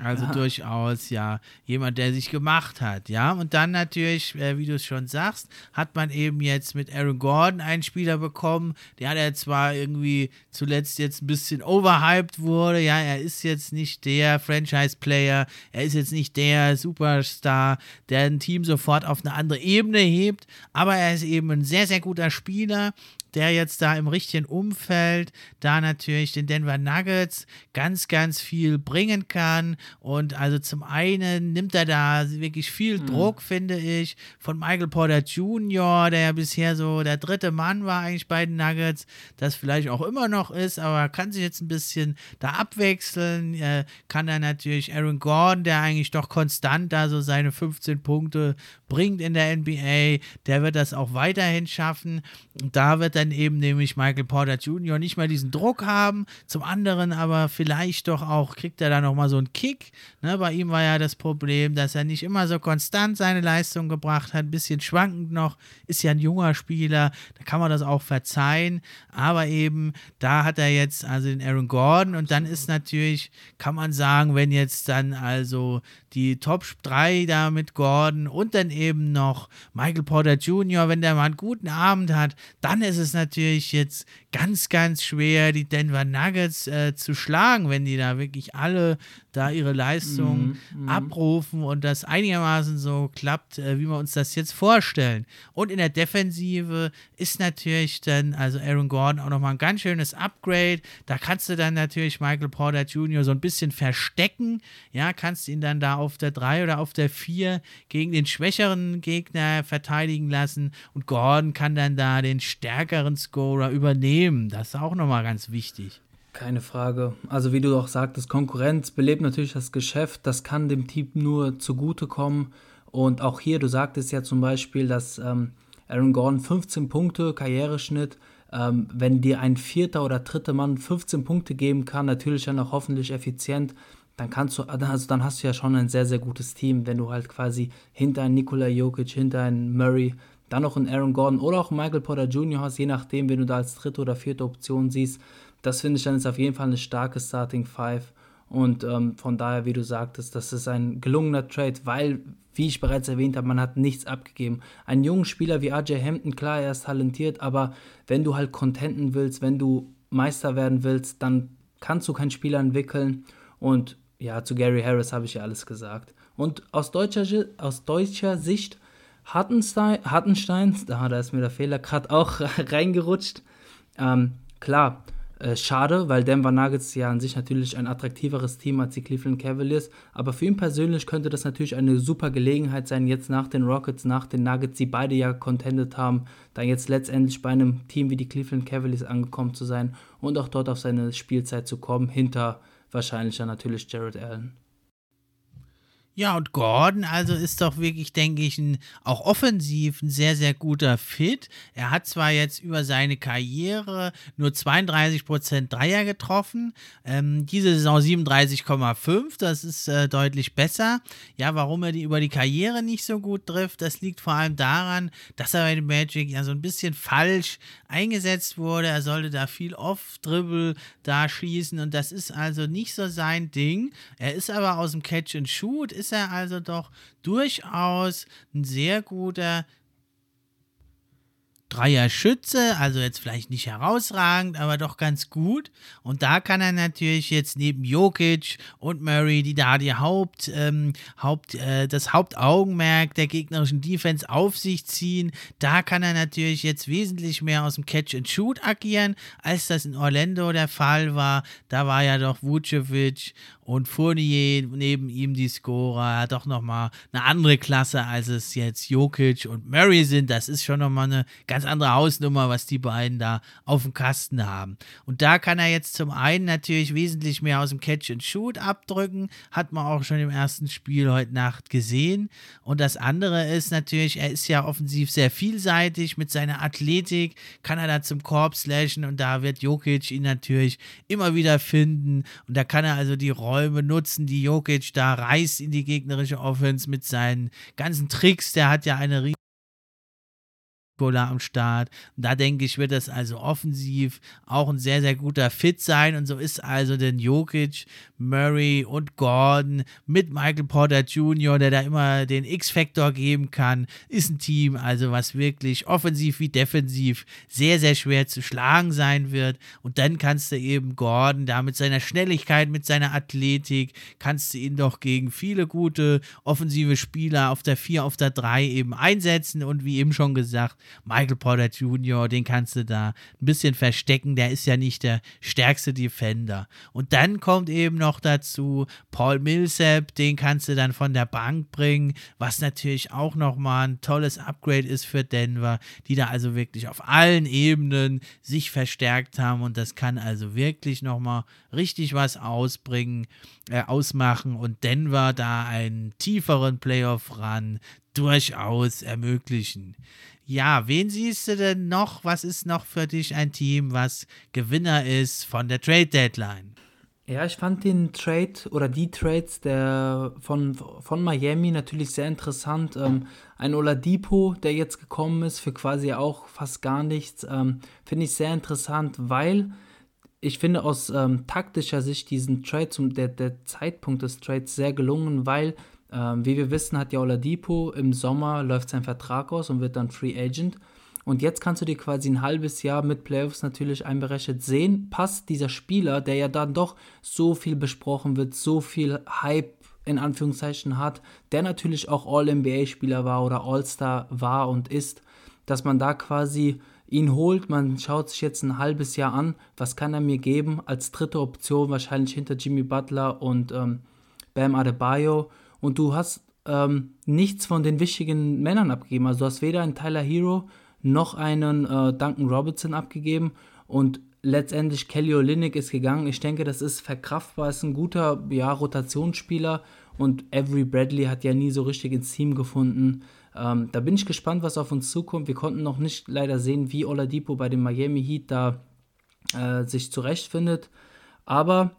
[SPEAKER 1] Also ja. durchaus ja jemand, der sich gemacht hat, ja. Und dann natürlich, äh, wie du es schon sagst, hat man eben jetzt mit Aaron Gordon einen Spieler bekommen, der hat ja zwar irgendwie zuletzt jetzt ein bisschen overhyped wurde, ja, er ist jetzt nicht der Franchise-Player, er ist jetzt nicht der Superstar, der ein Team sofort auf eine andere Ebene hebt, aber er ist eben ein sehr, sehr guter Spieler, der jetzt da im richtigen Umfeld da natürlich den Denver Nuggets ganz, ganz viel bringen kann. Und also zum einen nimmt er da wirklich viel mhm. Druck, finde ich, von Michael Porter Jr., der ja bisher so der dritte Mann war eigentlich bei den Nuggets, das vielleicht auch immer noch ist, aber kann sich jetzt ein bisschen da abwechseln. Äh, kann er natürlich Aaron Gordon, der eigentlich doch konstant da so seine 15 Punkte bringt in der NBA, der wird das auch weiterhin schaffen. Und da wird er dann eben nämlich Michael Porter Jr. nicht mehr diesen Druck haben. Zum anderen aber vielleicht doch auch, kriegt er da nochmal so einen Kick. Ne, bei ihm war ja das Problem, dass er nicht immer so konstant seine Leistung gebracht hat, ein bisschen schwankend noch, ist ja ein junger Spieler, da kann man das auch verzeihen. Aber eben, da hat er jetzt also den Aaron Gordon und dann ist natürlich, kann man sagen, wenn jetzt dann also die Top 3 da mit Gordon und dann eben noch Michael Porter Jr., wenn der mal einen guten Abend hat, dann ist es natürlich jetzt ganz, ganz schwer, die Denver Nuggets äh, zu schlagen, wenn die da wirklich alle da ihre Leistung mm, mm. abrufen und das einigermaßen so klappt, äh, wie wir uns das jetzt vorstellen. Und in der Defensive ist natürlich dann, also Aaron Gordon auch nochmal ein ganz schönes Upgrade. Da kannst du dann natürlich Michael Porter Jr. so ein bisschen verstecken. Ja, kannst ihn dann da auf der 3 oder auf der 4 gegen den schwächeren Gegner verteidigen lassen und Gordon kann dann da den stärkeren Scorer übernehmen. Das ist auch nochmal ganz wichtig.
[SPEAKER 2] Keine Frage. Also wie du auch sagtest, Konkurrenz belebt natürlich das Geschäft. Das kann dem Team nur zugutekommen. Und auch hier, du sagtest ja zum Beispiel, dass ähm, Aaron Gordon 15 Punkte, Karriereschnitt, ähm, wenn dir ein vierter oder dritter Mann 15 Punkte geben kann, natürlich dann auch hoffentlich effizient, dann kannst du, also dann hast du ja schon ein sehr, sehr gutes Team, wenn du halt quasi hinter einen Nikola Jokic, hinter einen Murray, dann noch einen Aaron Gordon oder auch Michael Porter Jr. hast, je nachdem, wenn du da als dritte oder vierte Option siehst. Das finde ich dann ist auf jeden Fall eine starke Starting Five. Und ähm, von daher, wie du sagtest, das ist ein gelungener Trade, weil, wie ich bereits erwähnt habe, man hat nichts abgegeben. Ein junger Spieler wie RJ Hampton, klar, er ist talentiert, aber wenn du halt contenten willst, wenn du Meister werden willst, dann kannst du keinen Spieler entwickeln. Und ja, zu Gary Harris habe ich ja alles gesagt. Und aus deutscher, aus deutscher Sicht, Hartenstein, Hartenstein, da, da ist mir der Fehler gerade auch reingerutscht. Ähm, klar, äh, schade, weil Denver Nuggets ja an sich natürlich ein attraktiveres Team als die Cleveland Cavaliers. Aber für ihn persönlich könnte das natürlich eine super Gelegenheit sein, jetzt nach den Rockets, nach den Nuggets, die beide ja contendet haben, dann jetzt letztendlich bei einem Team wie die Cleveland Cavaliers angekommen zu sein und auch dort auf seine Spielzeit zu kommen, hinter wahrscheinlich dann natürlich Jared Allen.
[SPEAKER 1] Ja, und Gordon, also ist doch wirklich, denke ich, ein, auch offensiv ein sehr, sehr guter Fit. Er hat zwar jetzt über seine Karriere nur 32% Dreier getroffen, ähm, diese Saison 37,5, das ist äh, deutlich besser. Ja, warum er die über die Karriere nicht so gut trifft, das liegt vor allem daran, dass er bei den Magic ja so ein bisschen falsch eingesetzt wurde. Er sollte da viel Off-Dribble da schießen und das ist also nicht so sein Ding. Er ist aber aus dem Catch and Shoot, ist er also doch durchaus ein sehr guter Dreier Schütze, also jetzt vielleicht nicht herausragend, aber doch ganz gut. Und da kann er natürlich jetzt neben Jokic und Murray, die da die Haupt, ähm, Haupt, äh, das Hauptaugenmerk der gegnerischen Defense auf sich ziehen. Da kann er natürlich jetzt wesentlich mehr aus dem Catch and Shoot agieren, als das in Orlando der Fall war. Da war ja doch Vucevic und Fournier neben ihm die Scorer hat doch nochmal eine andere Klasse, als es jetzt Jokic und Murray sind. Das ist schon nochmal eine ganz andere Hausnummer, was die beiden da auf dem Kasten haben. Und da kann er jetzt zum einen natürlich wesentlich mehr aus dem Catch and Shoot abdrücken, hat man auch schon im ersten Spiel heute Nacht gesehen. Und das andere ist natürlich, er ist ja offensiv sehr vielseitig mit seiner Athletik, kann er da zum Korb slashen und da wird Jokic ihn natürlich immer wieder finden und da kann er also die Rolle Räume nutzen, die Jokic da reißt in die gegnerische Offense mit seinen ganzen Tricks. Der hat ja eine Gola am Start. Und da denke ich, wird das also offensiv auch ein sehr, sehr guter Fit sein. Und so ist also denn Jokic, Murray und Gordon mit Michael Porter Jr., der da immer den X-Faktor geben kann, ist ein Team, also was wirklich offensiv wie defensiv sehr, sehr schwer zu schlagen sein wird. Und dann kannst du eben Gordon da mit seiner Schnelligkeit, mit seiner Athletik, kannst du ihn doch gegen viele gute offensive Spieler auf der 4, auf der 3 eben einsetzen. Und wie eben schon gesagt, Michael Porter Jr., den kannst du da ein bisschen verstecken, der ist ja nicht der stärkste Defender. Und dann kommt eben noch dazu Paul Millsap, den kannst du dann von der Bank bringen, was natürlich auch nochmal ein tolles Upgrade ist für Denver, die da also wirklich auf allen Ebenen sich verstärkt haben und das kann also wirklich nochmal richtig was ausbringen, äh, ausmachen und Denver da einen tieferen Playoff ran durchaus ermöglichen. Ja, wen siehst du denn noch? Was ist noch für dich ein Team, was Gewinner ist von der Trade Deadline?
[SPEAKER 2] Ja, ich fand den Trade oder die Trades der von, von Miami natürlich sehr interessant. Ähm, ein Oladipo, der jetzt gekommen ist, für quasi auch fast gar nichts, ähm, finde ich sehr interessant, weil ich finde aus ähm, taktischer Sicht diesen Trade, zum, der, der Zeitpunkt des Trades sehr gelungen, weil, ähm, wie wir wissen, hat ja Oladipo im Sommer läuft sein Vertrag aus und wird dann Free Agent. Und jetzt kannst du dir quasi ein halbes Jahr mit Playoffs natürlich einberechnet sehen, passt dieser Spieler, der ja dann doch so viel besprochen wird, so viel Hype in Anführungszeichen hat, der natürlich auch All-NBA-Spieler war oder All-Star war und ist, dass man da quasi ihn holt, man schaut sich jetzt ein halbes Jahr an, was kann er mir geben, als dritte Option wahrscheinlich hinter Jimmy Butler und ähm, Bam Adebayo und du hast ähm, nichts von den wichtigen Männern abgegeben, also du hast weder einen Tyler Hero noch einen äh, Duncan Robinson abgegeben und letztendlich Kelly Olynyk ist gegangen. Ich denke, das ist verkraftbar, ist ein guter ja, Rotationsspieler und Avery Bradley hat ja nie so richtig ins Team gefunden. Ähm, da bin ich gespannt, was auf uns zukommt. Wir konnten noch nicht leider sehen, wie Oladipo bei dem Miami Heat da äh, sich zurechtfindet. Aber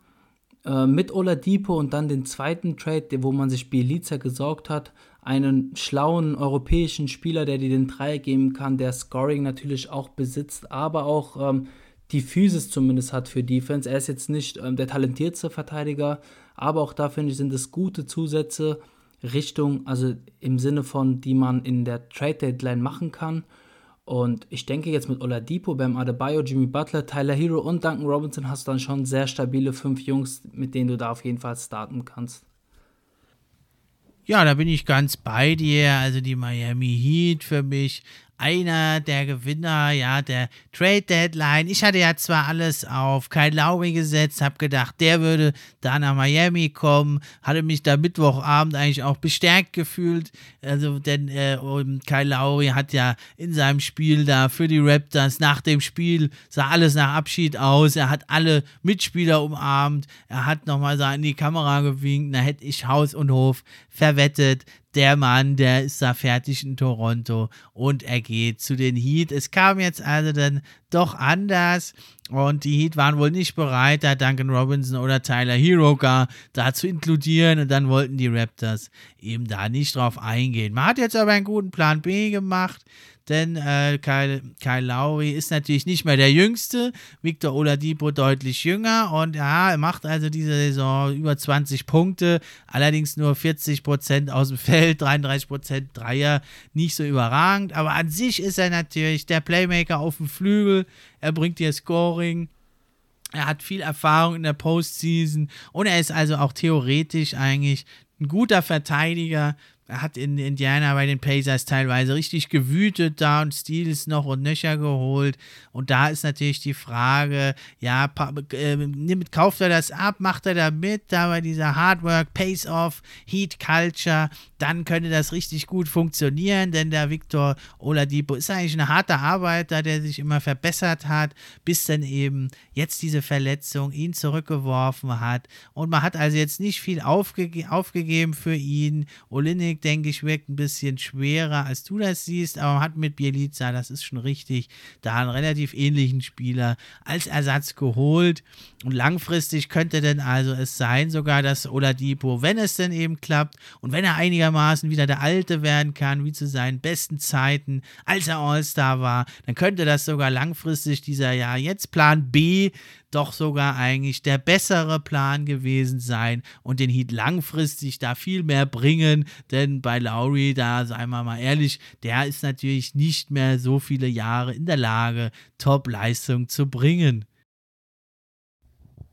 [SPEAKER 2] äh, mit Oladipo und dann den zweiten Trade, wo man sich Bielica gesorgt hat, einen schlauen europäischen Spieler, der dir den Dreier geben kann, der Scoring natürlich auch besitzt, aber auch ähm, die Physis zumindest hat für Defense. Er ist jetzt nicht ähm, der talentierteste Verteidiger, aber auch da finde ich, sind es gute Zusätze Richtung, also im Sinne von, die man in der Trade Deadline machen kann. Und ich denke jetzt mit Oladipo, Bam Adebayo, Jimmy Butler, Tyler Hero und Duncan Robinson hast du dann schon sehr stabile fünf Jungs, mit denen du da auf jeden Fall starten kannst.
[SPEAKER 1] Ja, da bin ich ganz bei dir. Also die Miami Heat für mich einer der Gewinner, ja, der Trade Deadline. Ich hatte ja zwar alles auf Kyle Lowry gesetzt, habe gedacht, der würde da nach Miami kommen, hatte mich da Mittwochabend eigentlich auch bestärkt gefühlt, also denn äh, Kyle Lowry hat ja in seinem Spiel da für die Raptors nach dem Spiel sah alles nach Abschied aus, er hat alle Mitspieler umarmt, er hat nochmal so in die Kamera gewinkt, da hätte ich Haus und Hof verwettet, der Mann, der ist da fertig in Toronto und er geht zu den Heat. Es kam jetzt also dann doch anders und die Heat waren wohl nicht bereit, da Duncan Robinson oder Tyler Hero gar da zu inkludieren und dann wollten die Raptors eben da nicht drauf eingehen. Man hat jetzt aber einen guten Plan B gemacht denn äh, Kyle, Kyle Lowry ist natürlich nicht mehr der Jüngste, Victor Oladipo deutlich jünger. Und ja, er macht also diese Saison über 20 Punkte, allerdings nur 40% aus dem Feld, 33% Dreier, nicht so überragend, aber an sich ist er natürlich der Playmaker auf dem Flügel, er bringt dir Scoring, er hat viel Erfahrung in der Postseason. Und er ist also auch theoretisch eigentlich ein guter Verteidiger, er hat in Indiana bei den Pacers teilweise richtig gewütet da und Steals noch und nöcher geholt. Und da ist natürlich die Frage, ja, äh, kauft er das ab, macht er da mit, da bei dieser Hardwork, Pace-Off, Heat Culture, dann könnte das richtig gut funktionieren, denn der Victor Oladipo ist eigentlich ein harter Arbeiter, der sich immer verbessert hat, bis dann eben jetzt diese Verletzung ihn zurückgeworfen hat. Und man hat also jetzt nicht viel aufge aufgegeben für ihn. Olinik Technik, denke ich, wirkt ein bisschen schwerer, als du das siehst, aber man hat mit Bielica, das ist schon richtig, da einen relativ ähnlichen Spieler als Ersatz geholt. Und langfristig könnte denn also es sein, sogar, dass Oladipo, wenn es denn eben klappt und wenn er einigermaßen wieder der Alte werden kann, wie zu seinen besten Zeiten, als er All-Star war, dann könnte das sogar langfristig dieser Jahr jetzt Plan B doch sogar eigentlich der bessere Plan gewesen sein und den Heat langfristig da viel mehr bringen, denn bei Lowry, da seien wir mal ehrlich, der ist natürlich nicht mehr so viele Jahre in der Lage, Top-Leistung zu bringen.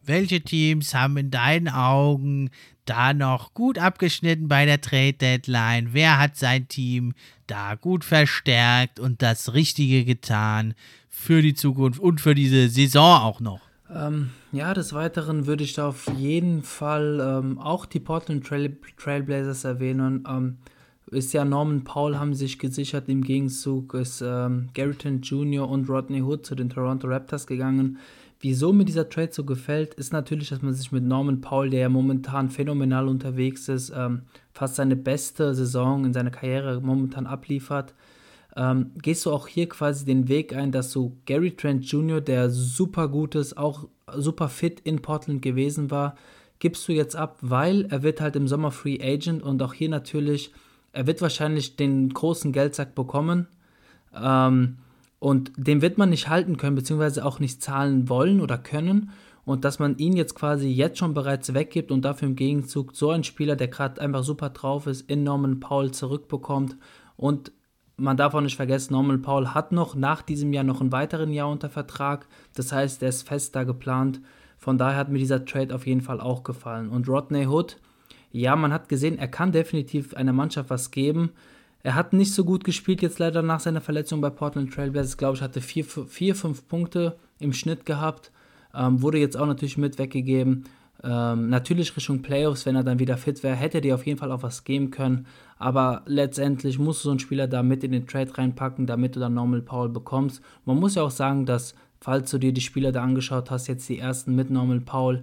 [SPEAKER 1] Welche Teams haben in deinen Augen da noch gut abgeschnitten bei der Trade Deadline? Wer hat sein Team da gut verstärkt und das Richtige getan für die Zukunft und für diese Saison auch noch?
[SPEAKER 2] Ähm, ja, des Weiteren würde ich da auf jeden Fall ähm, auch die Portland Trail Trailblazers erwähnen. Ähm, ist ja Norman Paul haben sich gesichert, im Gegenzug ist ähm, Garrison Jr. und Rodney Hood zu den Toronto Raptors gegangen. wieso mir dieser Trade so gefällt, ist natürlich, dass man sich mit Norman Paul, der ja momentan phänomenal unterwegs ist, ähm, fast seine beste Saison in seiner Karriere momentan abliefert, ähm, gehst du auch hier quasi den Weg ein, dass du Gary Trent Jr., der super gut ist, auch super fit in Portland gewesen war, gibst du jetzt ab, weil er wird halt im Sommer Free Agent und auch hier natürlich, er wird wahrscheinlich den großen Geldsack bekommen. Ähm, und den wird man nicht halten können, beziehungsweise auch nicht zahlen wollen oder können. Und dass man ihn jetzt quasi jetzt schon bereits weggibt und dafür im Gegenzug so einen Spieler, der gerade einfach super drauf ist, in Norman Paul zurückbekommt. Und man darf auch nicht vergessen, Norman Paul hat noch nach diesem Jahr noch einen weiteren Jahr unter Vertrag. Das heißt, der ist fest da geplant. Von daher hat mir dieser Trade auf jeden Fall auch gefallen. Und Rodney Hood, ja, man hat gesehen, er kann definitiv einer Mannschaft was geben. Er hat nicht so gut gespielt jetzt leider nach seiner Verletzung bei Portland Trailblazers. Glaube ich, hatte vier, vier, fünf Punkte im Schnitt gehabt. Ähm, wurde jetzt auch natürlich mit weggegeben. Ähm, natürlich Richtung Playoffs, wenn er dann wieder fit wäre, hätte dir auf jeden Fall auch was geben können. Aber letztendlich musst du so einen Spieler da mit in den Trade reinpacken, damit du dann Normal Paul bekommst. Man muss ja auch sagen, dass falls du dir die Spieler da angeschaut hast, jetzt die ersten mit Normal Paul,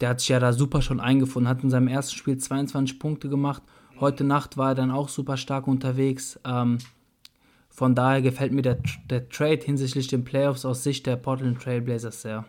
[SPEAKER 2] der hat sich ja da super schon eingefunden, hat in seinem ersten Spiel 22 Punkte gemacht. Heute Nacht war er dann auch super stark unterwegs. Ähm, von daher gefällt mir der, der Trade hinsichtlich den Playoffs aus Sicht der Portland Trailblazers sehr.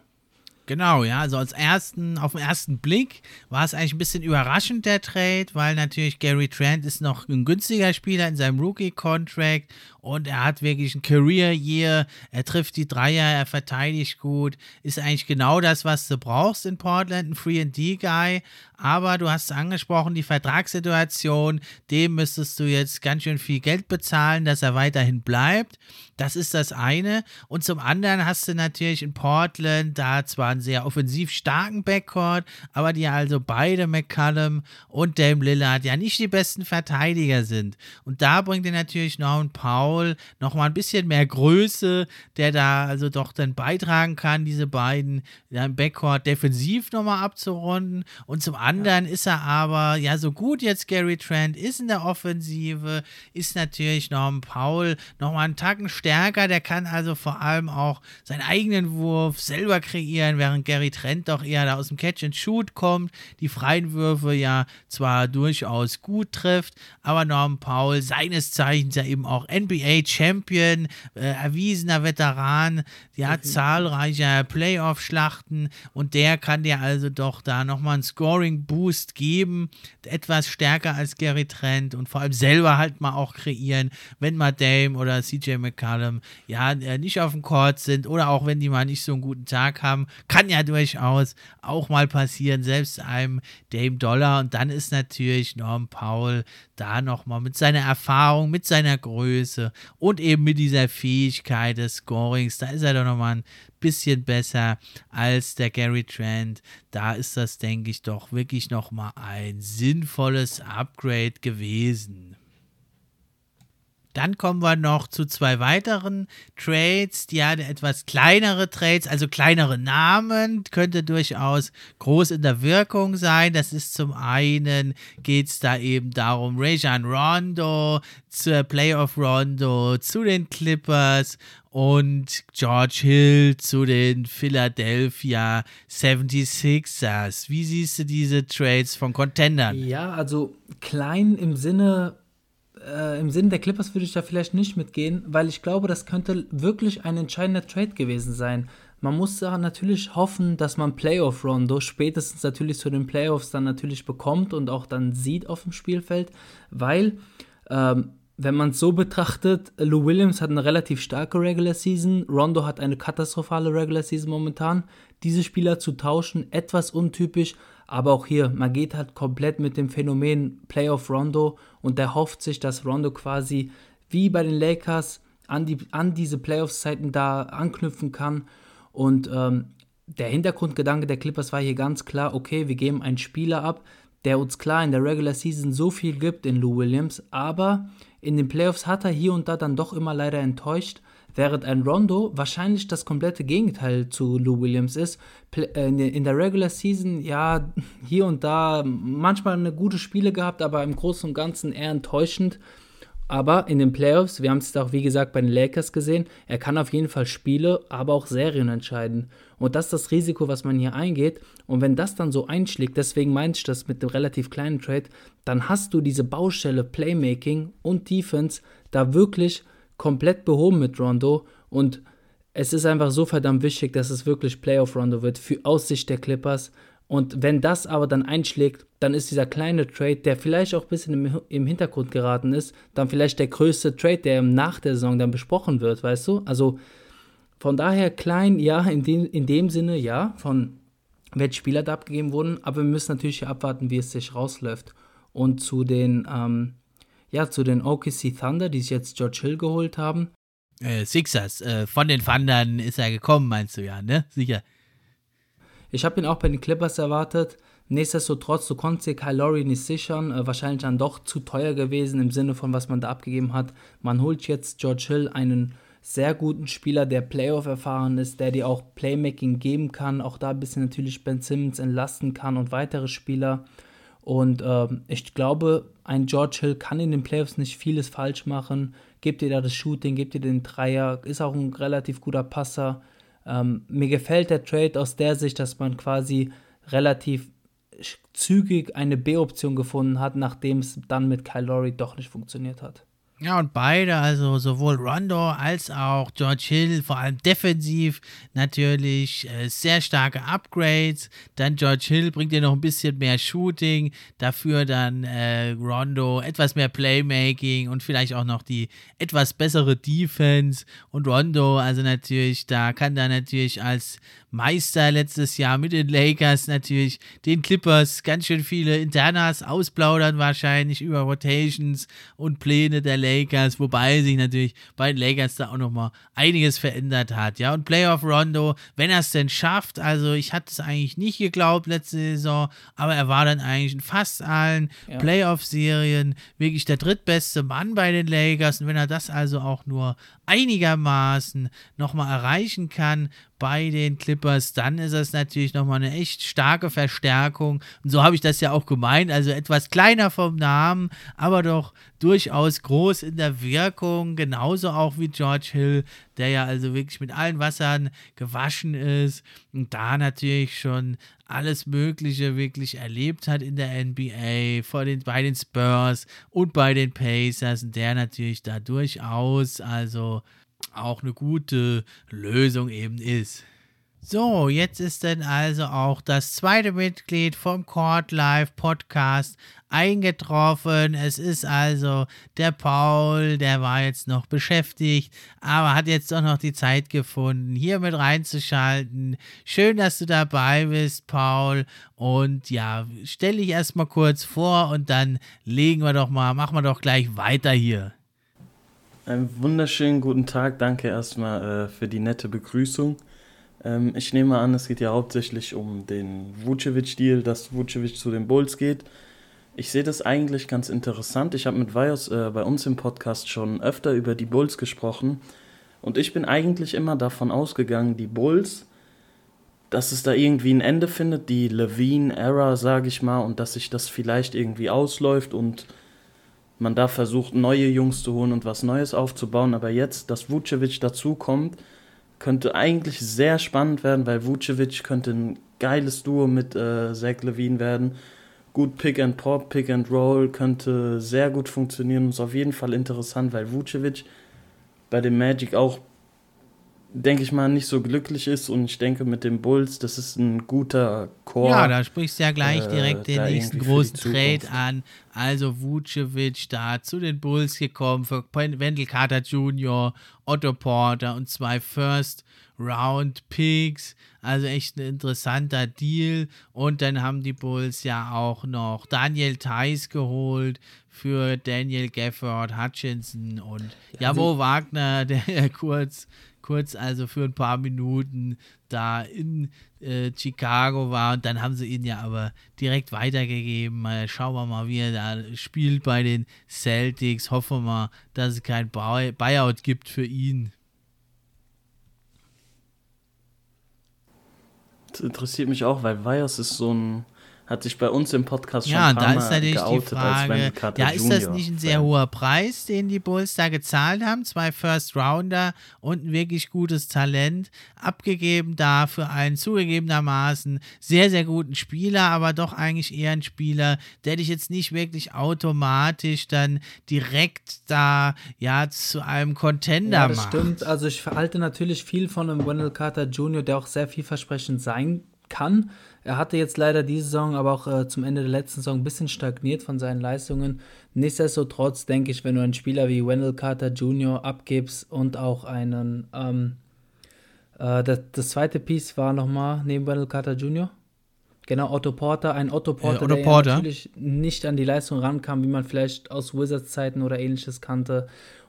[SPEAKER 1] Genau, ja, also als ersten, auf den ersten Blick war es eigentlich ein bisschen überraschend, der Trade, weil natürlich Gary Trent ist noch ein günstiger Spieler in seinem Rookie-Contract und er hat wirklich ein Career-Year, er trifft die Dreier, er verteidigt gut, ist eigentlich genau das, was du brauchst in Portland, ein Free-and-D-Guy, aber du hast angesprochen, die Vertragssituation, dem müsstest du jetzt ganz schön viel Geld bezahlen, dass er weiterhin bleibt. Das ist das eine. Und zum anderen hast du natürlich in Portland da zwar einen sehr offensiv starken Backcourt, aber die also beide McCallum und Dame Lillard ja nicht die besten Verteidiger sind. Und da bringt er natürlich Norman Paul nochmal ein bisschen mehr Größe, der da also doch dann beitragen kann, diese beiden im Backcourt defensiv nochmal abzurunden. Und zum anderen ja. ist er aber, ja, so gut jetzt Gary Trent ist in der Offensive, ist natürlich Norman Paul nochmal einen Tacken stärker. Der kann also vor allem auch seinen eigenen Wurf selber kreieren, während Gary Trent doch eher da aus dem Catch and Shoot kommt, die freien Würfe ja zwar durchaus gut trifft, aber Norman Paul, seines Zeichens ja eben auch NBA-Champion, äh, erwiesener Veteran, der hat mhm. zahlreiche Playoff-Schlachten und der kann dir also doch da nochmal einen Scoring-Boost geben, etwas stärker als Gary Trent und vor allem selber halt mal auch kreieren, wenn mal Dame oder CJ McCallum ja äh, nicht auf dem Court sind oder auch wenn die mal nicht so einen guten Tag haben, kann ja durchaus auch mal passieren, selbst einem Dame Dollar. Und dann ist natürlich Norm Paul da nochmal mit seiner Erfahrung, mit seiner Größe und eben mit dieser Fähigkeit des Scorings, da ist er doch nochmal ein bisschen besser als der Gary Trent. Da ist das, denke ich, doch wirklich nochmal ein sinnvolles Upgrade gewesen. Dann kommen wir noch zu zwei weiteren Trades, die ja etwas kleinere Trades, also kleinere Namen, könnte durchaus groß in der Wirkung sein. Das ist zum einen, geht es da eben darum, Rajan Rondo zur Playoff Rondo zu den Clippers und George Hill zu den Philadelphia 76ers. Wie siehst du diese Trades von Contendern?
[SPEAKER 2] Ja, also klein im Sinne äh, im Sinne der Clippers würde ich da vielleicht nicht mitgehen, weil ich glaube, das könnte wirklich ein entscheidender Trade gewesen sein. Man muss da natürlich hoffen, dass man Playoff-Rondo spätestens natürlich zu den Playoffs dann natürlich bekommt und auch dann sieht auf dem Spielfeld, weil ähm, wenn man es so betrachtet, Lou Williams hat eine relativ starke Regular Season, Rondo hat eine katastrophale Regular Season momentan. Diese Spieler zu tauschen, etwas untypisch, aber auch hier, man geht halt komplett mit dem Phänomen Playoff Rondo und der hofft sich, dass Rondo quasi wie bei den Lakers an, die, an diese Playoffs-Zeiten da anknüpfen kann. Und ähm, der Hintergrundgedanke der Clippers war hier ganz klar, okay, wir geben einen Spieler ab, der uns klar in der Regular Season so viel gibt in Lou Williams, aber in den Playoffs hat er hier und da dann doch immer leider enttäuscht während ein Rondo wahrscheinlich das komplette Gegenteil zu Lou Williams ist. Äh, in der Regular Season, ja, hier und da manchmal eine gute Spiele gehabt, aber im Großen und Ganzen eher enttäuschend. Aber in den Playoffs, wir haben es auch wie gesagt bei den Lakers gesehen, er kann auf jeden Fall Spiele, aber auch Serien entscheiden. Und das ist das Risiko, was man hier eingeht. Und wenn das dann so einschlägt, deswegen meinte ich das mit dem relativ kleinen Trade, dann hast du diese Baustelle Playmaking und Defense da wirklich komplett behoben mit Rondo. Und es ist einfach so verdammt wichtig, dass es wirklich Playoff Rondo wird für Aussicht der Clippers. Und wenn das aber dann einschlägt, dann ist dieser kleine Trade, der vielleicht auch ein bisschen im, im, Hintergrund geraten ist, dann vielleicht der größte Trade, der nach der Saison dann besprochen wird, weißt du? Also von daher klein, ja, in dem, in dem Sinne, ja, von welche Spieler da abgegeben wurden, aber wir müssen natürlich abwarten, wie es sich rausläuft. Und zu den, ähm, ja, zu den OKC Thunder, die sich jetzt George Hill geholt haben.
[SPEAKER 1] Äh, Sixers, äh, von den Thundern ist er gekommen, meinst du ja, ne? Sicher.
[SPEAKER 2] Ich habe ihn auch bei den Clippers erwartet. Nichtsdestotrotz, du konntest dir Kyle Lowry nicht sichern. Äh, wahrscheinlich dann doch zu teuer gewesen im Sinne von, was man da abgegeben hat. Man holt jetzt George Hill, einen sehr guten Spieler, der Playoff erfahren ist, der dir auch Playmaking geben kann. Auch da ein bisschen natürlich Ben Simmons entlasten kann und weitere Spieler. Und äh, ich glaube, ein George Hill kann in den Playoffs nicht vieles falsch machen. Gebt dir da das Shooting, gebt dir den Dreier, ist auch ein relativ guter Passer. Ähm, mir gefällt der Trade aus der Sicht, dass man quasi relativ zügig eine B-Option gefunden hat, nachdem es dann mit Kyle Lowry doch nicht funktioniert hat.
[SPEAKER 1] Ja, und beide, also sowohl Rondo als auch George Hill, vor allem defensiv natürlich äh, sehr starke Upgrades. Dann George Hill bringt dir noch ein bisschen mehr Shooting, dafür dann äh, Rondo etwas mehr Playmaking und vielleicht auch noch die etwas bessere Defense. Und Rondo, also natürlich, da kann da natürlich als Meister letztes Jahr mit den Lakers natürlich den Clippers ganz schön viele Internas ausplaudern wahrscheinlich über Rotations und Pläne der Lakers, wobei sich natürlich bei den Lakers da auch nochmal einiges verändert hat, ja, und Playoff Rondo, wenn er es denn schafft, also ich hatte es eigentlich nicht geglaubt letzte Saison, aber er war dann eigentlich in fast allen ja. Playoff-Serien wirklich der drittbeste Mann bei den Lakers und wenn er das also auch nur einigermaßen nochmal erreichen kann bei den Clippers, dann ist das natürlich nochmal eine echt starke Verstärkung. Und so habe ich das ja auch gemeint. Also etwas kleiner vom Namen, aber doch durchaus groß in der Wirkung. Genauso auch wie George Hill, der ja also wirklich mit allen Wassern gewaschen ist und da natürlich schon alles Mögliche wirklich erlebt hat in der NBA, vor den, bei den Spurs und bei den Pacers und der natürlich da durchaus also auch eine gute Lösung eben ist. So, jetzt ist dann also auch das zweite Mitglied vom Court Live Podcast eingetroffen. Es ist also der Paul, der war jetzt noch beschäftigt, aber hat jetzt doch noch die Zeit gefunden, hier mit reinzuschalten. Schön, dass du dabei bist, Paul. Und ja, stell dich erstmal kurz vor und dann legen wir doch mal, machen wir doch gleich weiter hier.
[SPEAKER 3] Einen wunderschönen guten Tag. Danke erstmal äh, für die nette Begrüßung. Ähm, ich nehme an, es geht ja hauptsächlich um den Vucevic-Deal, dass Vucevic zu den Bulls geht. Ich sehe das eigentlich ganz interessant. Ich habe mit Vios äh, bei uns im Podcast schon öfter über die Bulls gesprochen. Und ich bin eigentlich immer davon ausgegangen, die Bulls, dass es da irgendwie ein Ende findet, die Levine-Era, sage ich mal, und dass sich das vielleicht irgendwie ausläuft und man da versucht, neue Jungs zu holen und was Neues aufzubauen. Aber jetzt, dass Vucevic dazukommt, könnte eigentlich sehr spannend werden, weil Vucevic könnte ein geiles Duo mit äh, Zach Levine werden. Gut Pick and Pop, Pick and Roll könnte sehr gut funktionieren und ist auf jeden Fall interessant, weil Vucevic bei dem Magic auch denke ich mal, nicht so glücklich ist. Und ich denke, mit den Bulls, das ist ein guter Chor.
[SPEAKER 1] Ja, da sprichst du ja gleich direkt äh, den nächsten großen Trade an. Also Vucevic da zu den Bulls gekommen für Wendell Carter Jr., Otto Porter und zwei First Round Picks. Also echt ein interessanter Deal. Und dann haben die Bulls ja auch noch Daniel Theiss geholt für Daniel Gafford Hutchinson und Javo Wagner, der kurz kurz also für ein paar Minuten da in äh, Chicago war und dann haben sie ihn ja aber direkt weitergegeben. Mal schauen wir mal, wie er da spielt bei den Celtics. Hoffen wir mal, dass es kein Buyout gibt für ihn.
[SPEAKER 3] Das interessiert mich auch, weil Weihers ist so ein, hat sich bei uns im Podcast schon
[SPEAKER 1] ja,
[SPEAKER 3] ein paar
[SPEAKER 1] da
[SPEAKER 3] Mal
[SPEAKER 1] ist natürlich
[SPEAKER 3] geoutet
[SPEAKER 1] die
[SPEAKER 3] als
[SPEAKER 1] Frage,
[SPEAKER 3] Wendell Carter
[SPEAKER 1] ja, ist das nicht ein sehr hoher Preis, den die Bulls da gezahlt haben? Zwei First Rounder und ein wirklich gutes Talent abgegeben da für einen zugegebenermaßen sehr, sehr guten Spieler, aber doch eigentlich eher ein Spieler, der dich jetzt nicht wirklich automatisch dann direkt da ja zu einem Contender
[SPEAKER 2] Ja, das
[SPEAKER 1] macht.
[SPEAKER 2] stimmt. Also ich halte natürlich viel von einem Wendell Carter Jr., der auch sehr vielversprechend sein kann. Er hatte jetzt leider diese Saison, aber auch äh, zum Ende der letzten Saison ein bisschen stagniert von seinen Leistungen. Nichtsdestotrotz denke ich, wenn du einen Spieler wie Wendell Carter Jr. abgibst und auch einen, ähm, äh, das, das zweite Piece war nochmal neben Wendell Carter Jr. Genau, Otto Porter, ein Otto Porter,
[SPEAKER 1] Otto
[SPEAKER 2] der
[SPEAKER 1] Porter.
[SPEAKER 2] Ja natürlich nicht an die Leistung rankam, wie man vielleicht aus Wizards-Zeiten oder ähnliches kannte.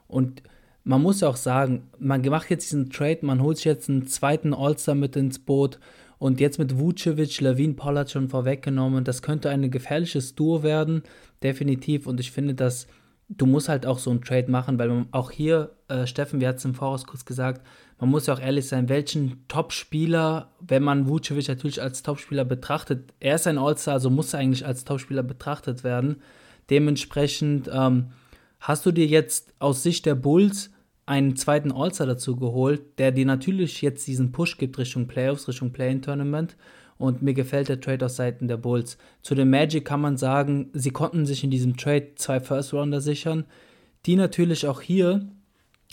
[SPEAKER 2] Und man muss ja auch sagen, man macht jetzt diesen Trade, man holt sich jetzt einen zweiten All-Star mit ins Boot und jetzt mit Vucevic, Levine Pollard schon vorweggenommen. Das könnte ein gefährliches Duo werden, definitiv. Und ich finde, dass du musst halt auch so einen Trade machen, weil man auch hier, äh, Steffen, wir hatten es im Voraus kurz gesagt, man muss ja auch ehrlich sein, welchen Top-Spieler, wenn man Vucevic natürlich als Top-Spieler betrachtet, er ist ein All-Star, also muss er eigentlich als Top-Spieler betrachtet werden. Dementsprechend ähm, hast du dir jetzt aus Sicht der Bulls einen zweiten All-Star dazu geholt, der dir natürlich jetzt diesen Push gibt Richtung Playoffs, Richtung Play-In-Tournament. Und mir gefällt der Trade aus Seiten der Bulls. Zu den Magic kann man sagen, sie konnten sich in diesem Trade zwei First-Rounder sichern, die natürlich auch hier,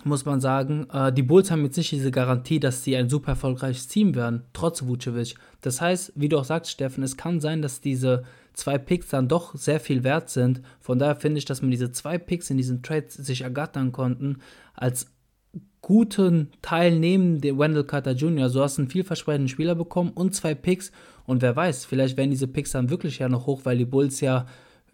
[SPEAKER 2] muss man sagen, äh, die Bulls haben jetzt nicht diese Garantie, dass sie ein super erfolgreiches Team werden, trotz Vucevic. Das heißt, wie du auch sagst, Steffen, es kann sein, dass diese zwei Picks dann doch sehr viel wert sind. Von daher finde ich, dass man diese zwei Picks in diesem Trade sich ergattern konnten, als guten Teil neben dem Wendell Carter Jr. So hast du einen vielversprechenden Spieler bekommen und zwei Picks. Und wer weiß, vielleicht werden diese Picks dann wirklich ja noch hoch, weil die Bulls ja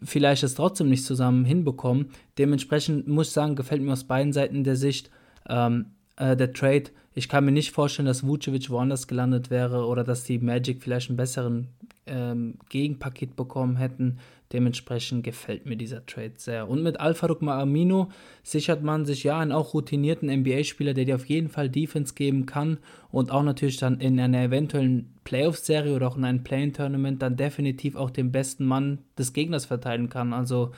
[SPEAKER 2] vielleicht es trotzdem nicht zusammen hinbekommen. Dementsprechend muss ich sagen, gefällt mir aus beiden Seiten der Sicht ähm, äh, der Trade. Ich kann mir nicht vorstellen, dass Vucevic woanders gelandet wäre oder dass die Magic vielleicht einen besseren ähm, Gegenpaket bekommen hätten. Dementsprechend gefällt mir dieser Trade sehr. Und mit Alfaruk Amino sichert man sich ja einen auch routinierten NBA-Spieler, der dir auf jeden Fall Defense geben kann und auch natürlich dann in einer eventuellen Playoff-Serie oder auch in einem Play-In-Tournament dann definitiv auch den besten Mann des Gegners verteilen kann. Also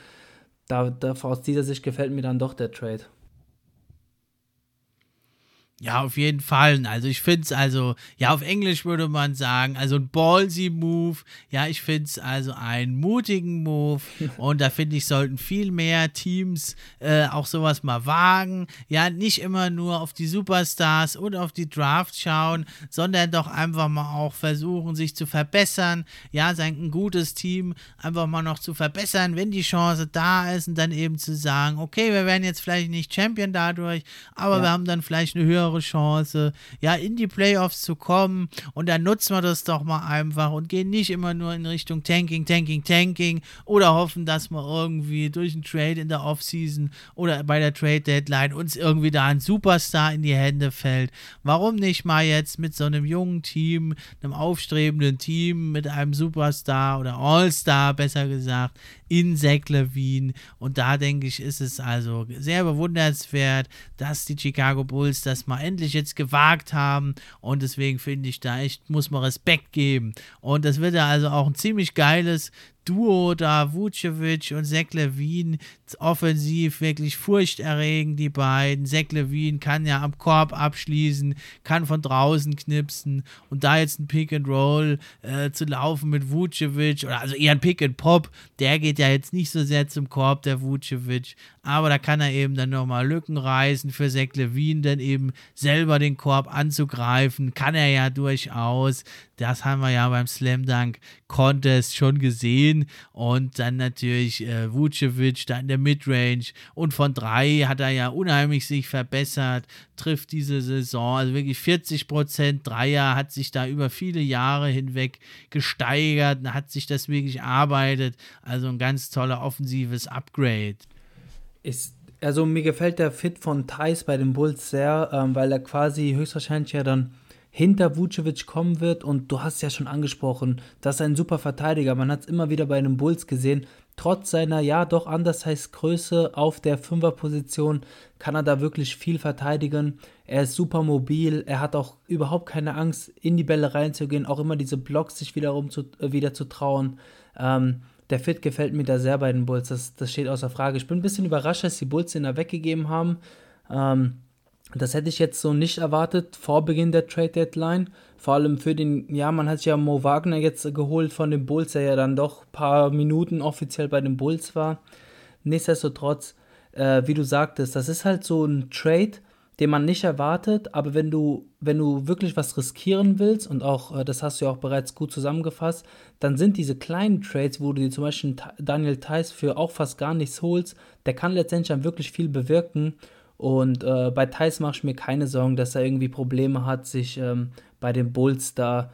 [SPEAKER 2] da, da, aus dieser Sicht gefällt mir dann doch der Trade.
[SPEAKER 1] Ja, auf jeden Fall. Also ich finde es also, ja, auf Englisch würde man sagen, also ein ballsy Move. Ja, ich finde es also einen mutigen Move. Und da finde ich, sollten viel mehr Teams äh, auch sowas mal wagen. Ja, nicht immer nur auf die Superstars und auf die Draft schauen, sondern doch einfach mal auch versuchen, sich zu verbessern. Ja, sein ein gutes Team einfach mal noch zu verbessern, wenn die Chance da ist und dann eben zu sagen, okay, wir werden jetzt vielleicht nicht Champion dadurch, aber
[SPEAKER 2] Ja.
[SPEAKER 1] wir haben dann vielleicht eine höhere Chance, ja, in die Playoffs zu kommen und dann nutzen wir das doch mal einfach und gehen nicht immer nur in Richtung Tanking, Tanking, Tanking oder hoffen, dass wir irgendwie durch einen Trade in der Offseason oder bei der Trade Deadline uns irgendwie da ein Superstar in die Hände fällt. Warum nicht mal jetzt mit so einem jungen Team, einem aufstrebenden Team, mit einem Superstar oder All-Star, besser gesagt, in Zach Levine. Und da denke ich, ist es also sehr bewundernswert, dass die Chicago Bulls das mal endlich jetzt gewagt haben. Und deswegen finde ich da echt, muss man Respekt geben. Und das wird ja also auch ein ziemlich geiles Duo da, Vucevic und Zach Levine, offensiv wirklich furchterregend, die beiden. Zach Levine kann ja am Korb abschließen, kann von draußen knipsen und da jetzt ein Pick and Roll äh, zu laufen mit Vucevic, oder also eher ein Pick and Pop, der geht ja jetzt nicht so sehr zum Korb, der Vucevic, aber da kann er eben dann nochmal Lücken reißen für Zach Levine, dann eben selber den Korb anzugreifen, kann er ja durchaus. Das haben wir ja beim Slam Dunk Contest schon gesehen. Und dann natürlich äh, Vucevic da in der Midrange. Und von drei hat er ja unheimlich sich verbessert, trifft diese Saison. Also wirklich 40% Dreier hat sich da über viele Jahre hinweg gesteigert, hat sich das wirklich erarbeitet. Also ein ganz toller offensives Upgrade.
[SPEAKER 2] Ist, also mir gefällt der Fit von Thais bei den Bulls sehr, ähm, weil er quasi höchstwahrscheinlich ja dann hinter Vucevic kommen wird und du hast ja schon angesprochen, das ist ein super Verteidiger. Man hat es immer wieder bei den Bulls gesehen. Trotz seiner ja doch anders heißt Größe auf der Fünferposition kann er da wirklich viel verteidigen. Er ist super mobil, er hat auch überhaupt keine Angst, in die Bälle reinzugehen, auch immer diese Blocks sich wiederum zu, äh, wieder zu trauen. Ähm, der Fit gefällt mir da sehr bei den Bulls, das, das steht außer Frage. Ich bin ein bisschen überrascht, dass die Bulls den da weggegeben haben. Ähm, das hätte ich jetzt so nicht erwartet vor Beginn der Trade Deadline. Vor allem für den, ja, man hat ja Mo Wagner jetzt geholt von den Bulls, der ja dann doch ein paar Minuten offiziell bei den Bulls war. Nichtsdestotrotz, äh, wie du sagtest, das ist halt so ein Trade, den man nicht erwartet, aber wenn du, wenn du wirklich was riskieren willst, und auch, äh, das hast du ja auch bereits gut zusammengefasst, dann sind diese kleinen Trades, wo du dir zum Beispiel Daniel Theiss für auch fast gar nichts holst, der kann letztendlich dann wirklich viel bewirken. Und äh, bei Thais mache ich mir keine Sorgen, dass er irgendwie Probleme hat, sich ähm, bei den Bulls da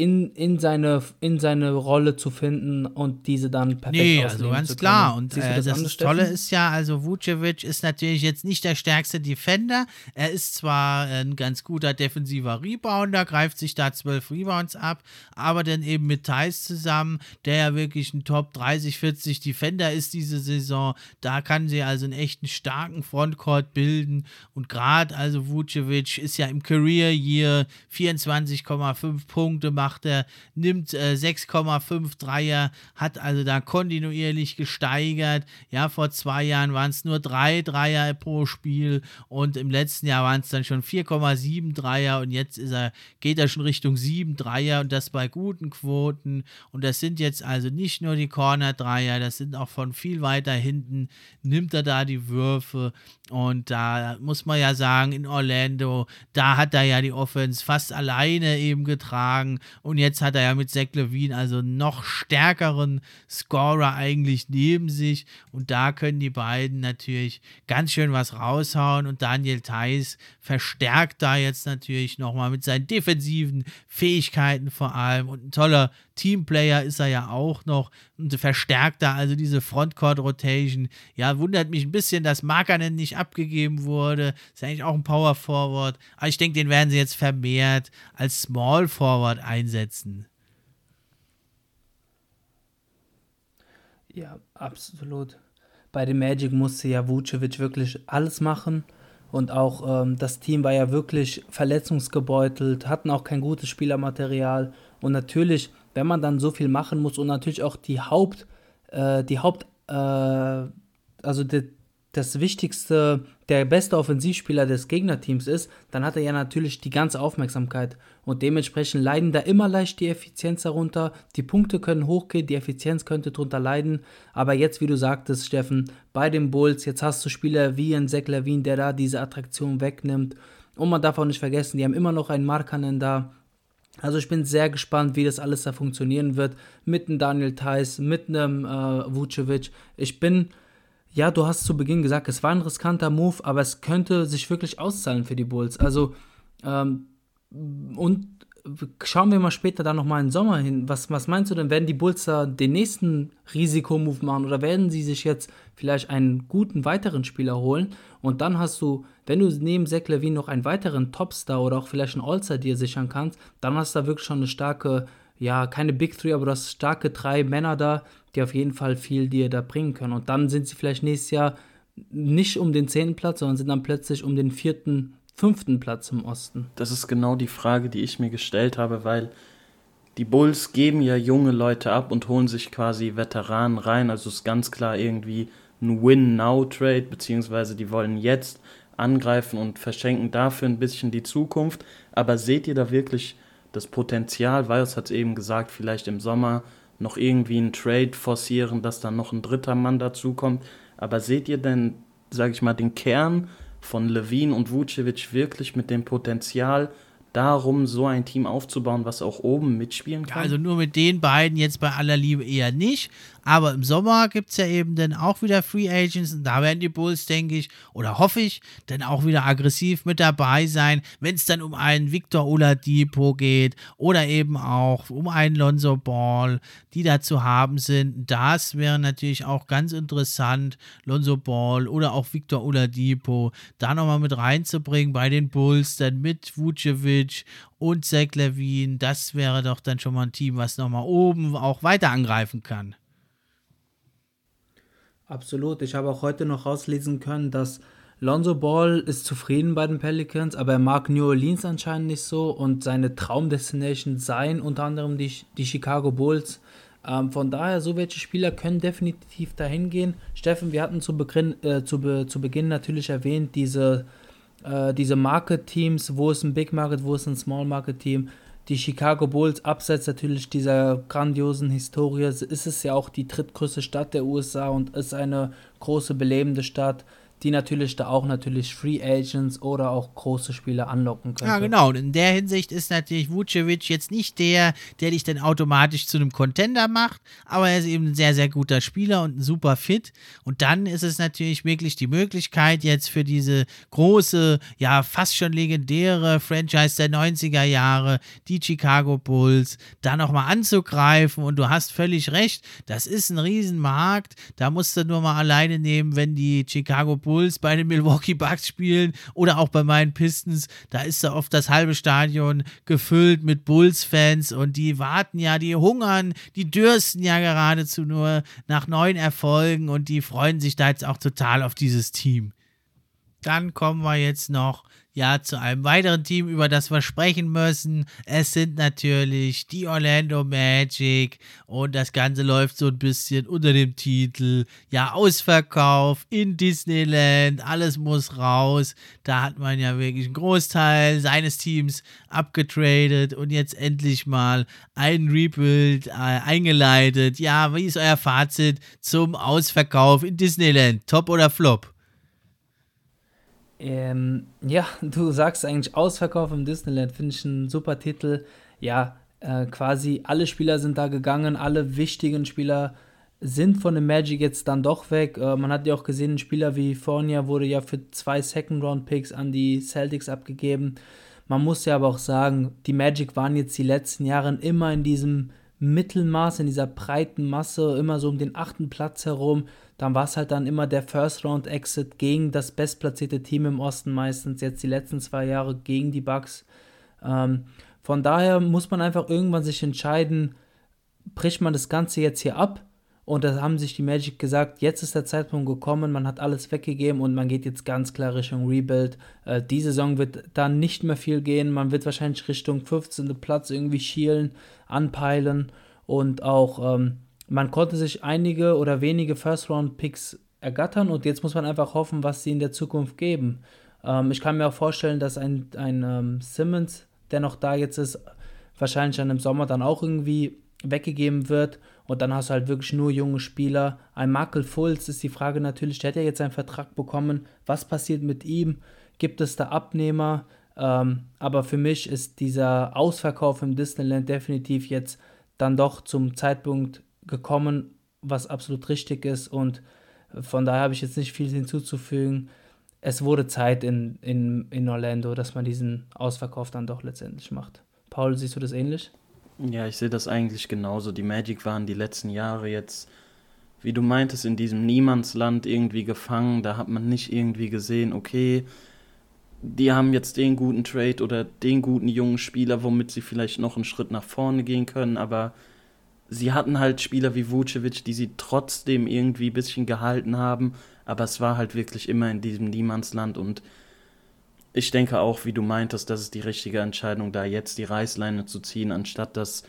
[SPEAKER 2] in, in, seine, in seine Rolle zu finden und diese dann perfekt
[SPEAKER 1] Nee, also ganz klar. Und äh, das, das Tolle ist ja, also Vucevic ist natürlich jetzt nicht der stärkste Defender. Er ist zwar ein ganz guter defensiver Rebounder, greift sich da zwölf Rebounds ab, aber dann eben mit Thais zusammen, der ja wirklich ein Top 30, 40 Defender ist diese Saison. Da kann sie also einen echten starken Frontcourt bilden. Und gerade also Vucevic ist ja im Career Year 24,5 Punkte machen macht er, nimmt äh, 6,5 Dreier, hat also da kontinuierlich gesteigert. Ja, vor zwei Jahren waren es nur drei Dreier pro Spiel und im letzten Jahr waren es dann schon 4,7 Dreier und jetzt ist er, geht er schon Richtung 7 Dreier und das bei guten Quoten. Und das sind jetzt also nicht nur die Corner-Dreier, das sind auch von viel weiter hinten, nimmt er da die Würfe. Und da muss man ja sagen, in Orlando, da hat er ja die Offense fast alleine eben getragen. Und jetzt hat er ja mit Zach Levine also noch stärkeren Scorer eigentlich neben sich. Und da können die beiden natürlich ganz schön was raushauen. Und Daniel Theiss verstärkt da jetzt natürlich nochmal mit seinen defensiven Fähigkeiten vor allem. Und ein toller Teamplayer ist er ja auch noch und verstärkt da also diese Frontcourt-Rotation. Ja, wundert mich ein bisschen, dass Markanen nicht abgegeben wurde. Ist eigentlich auch ein Power Forward. Aber ich denke, den werden sie jetzt vermehrt als Small Forward einsetzen.
[SPEAKER 2] Ja, absolut. Bei dem Magic musste ja Vucevic wirklich alles machen. Und auch ähm, das Team war ja wirklich verletzungsgebeutelt, hatten auch kein gutes Spielermaterial. Und natürlich wenn man dann so viel machen muss und natürlich auch die Haupt, äh, die Haupt, äh, also die, das Wichtigste, der beste Offensivspieler des Gegnerteams ist, dann hat er ja natürlich die ganze Aufmerksamkeit. Und dementsprechend leiden da immer leicht die Effizienz darunter. Die Punkte können hochgehen, die Effizienz könnte darunter leiden. Aber jetzt, wie du sagtest, Steffen, bei den Bulls, jetzt hast du Spieler wie ein Zach Levine, der da diese Attraktion wegnimmt. Und man darf auch nicht vergessen, die haben immer noch einen Markanen da, also ich bin sehr gespannt, wie das alles da funktionieren wird mit einem Daniel Theiss, mit einem äh, Vucevic. Ich bin, ja, du hast zu Beginn gesagt, es war ein riskanter Move, aber es könnte sich wirklich auszahlen für die Bulls. Also ähm, und schauen wir mal später da nochmal im Sommer hin. Was, was meinst du denn, werden die Bulls da den nächsten Risikomove machen oder werden sie sich jetzt vielleicht einen guten weiteren Spieler holen und dann hast du, wenn du neben Zach Levine noch einen weiteren Topstar oder auch vielleicht einen All-Star dir sichern kannst, dann hast du da wirklich schon eine starke, ja, keine Big Three, aber du hast starke drei Männer da, die auf jeden Fall viel dir da bringen können. Und dann sind sie vielleicht nächstes Jahr nicht um den zehnten Platz, sondern sind dann plötzlich um den vierten, fünften Platz im Osten.
[SPEAKER 3] Das ist genau die Frage, die ich mir gestellt habe, weil die Bulls geben ja junge Leute ab und holen sich quasi Veteranen rein. Also ist ganz klar irgendwie ein Win-Now-Trade, beziehungsweise die wollen jetzt angreifen und verschenken dafür ein bisschen die Zukunft. Aber seht ihr da wirklich das Potenzial? Vajos hat es eben gesagt, vielleicht im Sommer noch irgendwie einen Trade forcieren, dass dann noch ein dritter Mann dazukommt. Aber seht ihr denn, sage ich mal, den Kern von Levine und Vucevic wirklich mit dem Potenzial, darum, so ein Team aufzubauen, was auch oben mitspielen kann?
[SPEAKER 1] Ja, also nur mit den beiden jetzt bei aller Liebe eher nicht. Aber im Sommer gibt es ja eben dann auch wieder Free Agents und da werden die Bulls, denke ich, oder hoffe ich, dann auch wieder aggressiv mit dabei sein, wenn es dann um einen Victor Oladipo geht oder eben auch um einen Lonzo Ball, die da zu haben sind. Das wäre natürlich auch ganz interessant, Lonzo Ball oder auch Victor Oladipo da nochmal mit reinzubringen bei den Bulls, dann mit Vucevic und Zach Levine. Das wäre doch dann schon mal ein Team, was nochmal oben auch weiter angreifen kann.
[SPEAKER 2] Absolut. Ich habe auch heute noch rauslesen können, dass Lonzo Ball ist zufrieden bei den Pelicans, aber er mag New Orleans anscheinend nicht so und seine Traumdestination seien unter anderem die, die Chicago Bulls. Ähm, von daher, so welche Spieler können definitiv dahin gehen. Steffen, wir hatten zu, Beginn, äh, zu, be, zu Beginn natürlich erwähnt, diese, äh, diese Market-Teams, wo ist ein Big Market, wo ist ein Small Market-Team. Die Chicago Bulls, abseits natürlich dieser grandiosen Historie, ist es ja auch die drittgrößte Stadt der USA und ist eine große belebende Stadt die natürlich da auch natürlich Free Agents oder auch große Spieler anlocken können.
[SPEAKER 1] Ja, genau. Und in der Hinsicht ist natürlich Vucevic jetzt nicht der, der dich dann automatisch zu einem Contender macht, aber er ist eben ein sehr, sehr guter Spieler und ein super Fit. Und dann ist es natürlich wirklich die Möglichkeit jetzt für diese große, ja, fast schon legendäre Franchise der 90er Jahre, die Chicago Bulls, da nochmal anzugreifen. Und du hast völlig recht, das ist ein Riesenmarkt. Da musst du nur mal alleine nehmen, wenn die Chicago Bulls Bulls bei den Milwaukee Bucks spielen oder auch bei meinen Pistons, da ist da oft das halbe Stadion gefüllt mit Bulls-Fans und die warten ja, die hungern, die dürsten ja geradezu nur nach neuen Erfolgen und die freuen sich da jetzt auch total auf dieses Team. Dann kommen wir jetzt noch ja, zu einem weiteren Team, über das wir sprechen müssen. Es sind natürlich die Orlando Magic und das Ganze läuft so ein bisschen unter dem Titel, ja, Ausverkauf in Disneyland, alles muss raus. Da hat man ja wirklich einen Großteil seines Teams abgetradet und jetzt endlich mal ein Rebuild äh, eingeleitet. Ja, wie ist euer Fazit zum Ausverkauf in Disneyland? Top oder Flop?
[SPEAKER 2] Ähm, ja, du sagst eigentlich Ausverkauf im Disneyland, finde ich ein super Titel. Ja, äh, quasi alle Spieler sind da gegangen, alle wichtigen Spieler sind von dem Magic jetzt dann doch weg. Äh, man hat ja auch gesehen, ein Spieler wie Fournier wurde ja für zwei Second-Round-Picks an die Celtics abgegeben. Man muss ja aber auch sagen, die Magic waren jetzt die letzten Jahre immer in diesem Mittelmaß, in dieser breiten Masse, immer so um den achten Platz herum dann war es halt dann immer der First-Round-Exit gegen das bestplatzierte Team im Osten meistens, jetzt die letzten zwei Jahre gegen die Bucks. Ähm, von daher muss man einfach irgendwann sich entscheiden, bricht man das Ganze jetzt hier ab? Und da haben sich die Magic gesagt, jetzt ist der Zeitpunkt gekommen, man hat alles weggegeben und man geht jetzt ganz klar Richtung Rebuild. Äh, die Saison wird da nicht mehr viel gehen, man wird wahrscheinlich Richtung 15. Platz irgendwie schielen, anpeilen und auch ähm, man konnte sich einige oder wenige First-Round-Picks ergattern und jetzt muss man einfach hoffen, was sie in der Zukunft geben. Ähm, ich kann mir auch vorstellen, dass ein, ein ähm, Simmons, der noch da jetzt ist, wahrscheinlich dann im Sommer dann auch irgendwie weggegeben wird und dann hast du halt wirklich nur junge Spieler. Ein Michael Fultz ist die Frage natürlich, der hat ja jetzt einen Vertrag bekommen. Was passiert mit ihm? Gibt es da Abnehmer? Ähm, aber für mich ist dieser Ausverkauf im Disneyland definitiv jetzt dann doch zum Zeitpunkt gekommen, was absolut richtig ist und von daher habe ich jetzt nicht viel hinzuzufügen. Es wurde Zeit in, in, in Orlando, dass man diesen Ausverkauf dann doch letztendlich macht. Paul, siehst du das ähnlich?
[SPEAKER 3] Ja, ich sehe das eigentlich genauso. Die Magic waren die letzten Jahre jetzt, wie du meintest, in diesem Niemandsland irgendwie gefangen. Da hat man nicht irgendwie gesehen, okay, die haben jetzt den guten Trade oder den guten jungen Spieler, womit sie vielleicht noch einen Schritt nach vorne gehen können, aber sie hatten halt Spieler wie Vucevic, die sie trotzdem irgendwie ein bisschen gehalten haben, aber es war halt wirklich immer in diesem Niemandsland und ich denke auch, wie du meintest, das ist die richtige Entscheidung, da jetzt die Reißleine zu ziehen, anstatt das,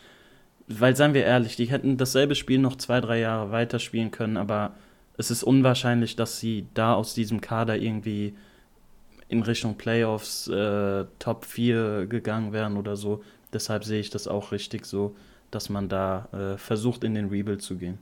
[SPEAKER 3] weil seien wir ehrlich, die hätten dasselbe Spiel noch zwei, drei Jahre weiterspielen können, aber es ist unwahrscheinlich, dass sie da aus diesem Kader irgendwie in Richtung Playoffs äh, Top 4 gegangen wären oder so. Deshalb sehe ich das auch richtig so dass man da äh, versucht, in den Rebuild zu gehen.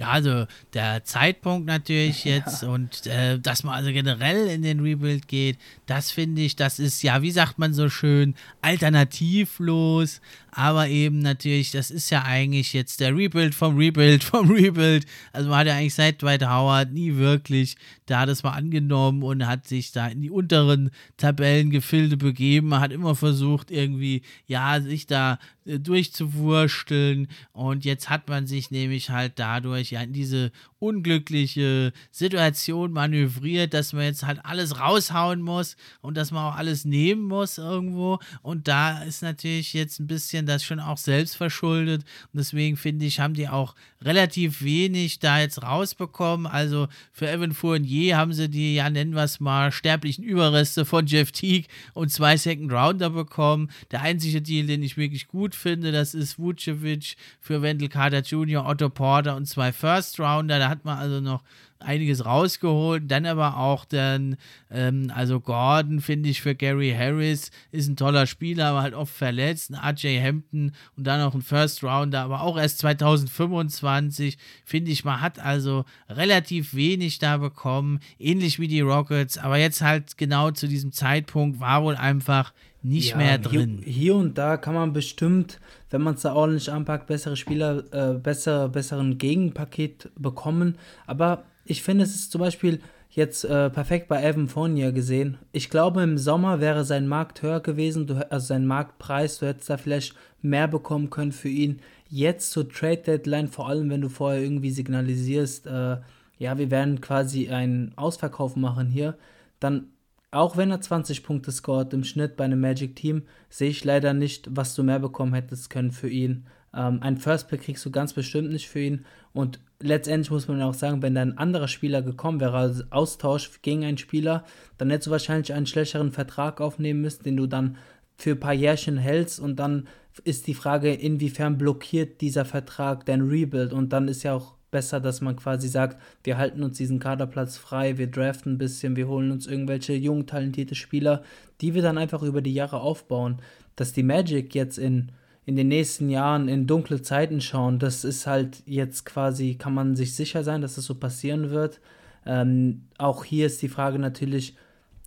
[SPEAKER 1] Ja, also der Zeitpunkt natürlich jetzt ja. und äh, dass man also generell in den Rebuild geht, das finde ich, das ist ja, wie sagt man so schön, alternativlos, aber eben natürlich, das ist ja eigentlich jetzt der Rebuild vom Rebuild vom Rebuild. Also man hat ja eigentlich seit Dwight Howard nie wirklich da das mal angenommen und hat sich da in die unteren Tabellengefilde begeben. Man hat immer versucht, irgendwie, ja, sich da durchzuwursteln. Und jetzt hat man sich nämlich halt dadurch ja in diese unglückliche Situation manövriert, dass man jetzt halt alles raushauen muss und dass man auch alles nehmen muss irgendwo. Und da ist natürlich jetzt ein bisschen das schon auch selbst verschuldet. Und deswegen finde ich, haben die auch relativ wenig da jetzt rausbekommen. Also für Evan Fournier haben sie die, ja nennen wir es mal, sterblichen Überreste von Jeff Teague und zwei Second Rounder bekommen. Der einzige Deal, den ich wirklich gut finde, das ist Vucevic für Wendell Carter Jr., Otto Porter und zwei First Rounder. Da hat man also noch einiges rausgeholt. Dann aber auch dann, ähm, also Gordon finde ich für Gary Harris ist ein toller Spieler, aber halt oft verletzt. Ein RJ Hampton und dann noch ein First Rounder, aber auch erst 2025 finde ich, man hat also relativ wenig da bekommen, ähnlich wie die Rockets, aber jetzt halt genau zu diesem Zeitpunkt war wohl einfach nicht ja, mehr drin.
[SPEAKER 2] Hier, hier, und da kann man bestimmt, wenn man es da ordentlich anpackt, bessere Spieler, äh, besser, besseren Gegenpaket bekommen. Aber ich finde, es ist zum Beispiel jetzt äh, perfekt bei Evan Fournier gesehen. Ich glaube, im Sommer wäre sein Markt höher gewesen, du, also sein Marktpreis, du hättest da vielleicht mehr bekommen können für ihn. Jetzt zur Trade Deadline, vor allem wenn du vorher irgendwie signalisierst, äh, ja, wir werden quasi einen Ausverkauf machen hier, dann auch wenn er 20 Punkte scoret im Schnitt bei einem Magic Team, sehe ich leider nicht, was du mehr bekommen hättest können für ihn. Ähm, ein First Pick kriegst du ganz bestimmt nicht für ihn. Und letztendlich muss man auch sagen, wenn da ein anderer Spieler gekommen wäre, also Austausch gegen einen Spieler, dann hättest du wahrscheinlich einen schlechteren Vertrag aufnehmen müssen, den du dann für ein paar Jährchen hältst und dann ist die Frage, inwiefern blockiert dieser Vertrag dein Rebuild und dann ist ja auch besser, dass man quasi sagt, wir halten uns diesen Kaderplatz frei, wir draften ein bisschen, wir holen uns irgendwelche jungen, talentierte Spieler, die wir dann einfach über die Jahre aufbauen. Dass die Magic jetzt in in den nächsten Jahren in dunkle Zeiten schauen. Das ist halt jetzt quasi, kann man sich sicher sein, dass das so passieren wird. Ähm, auch hier ist die Frage natürlich,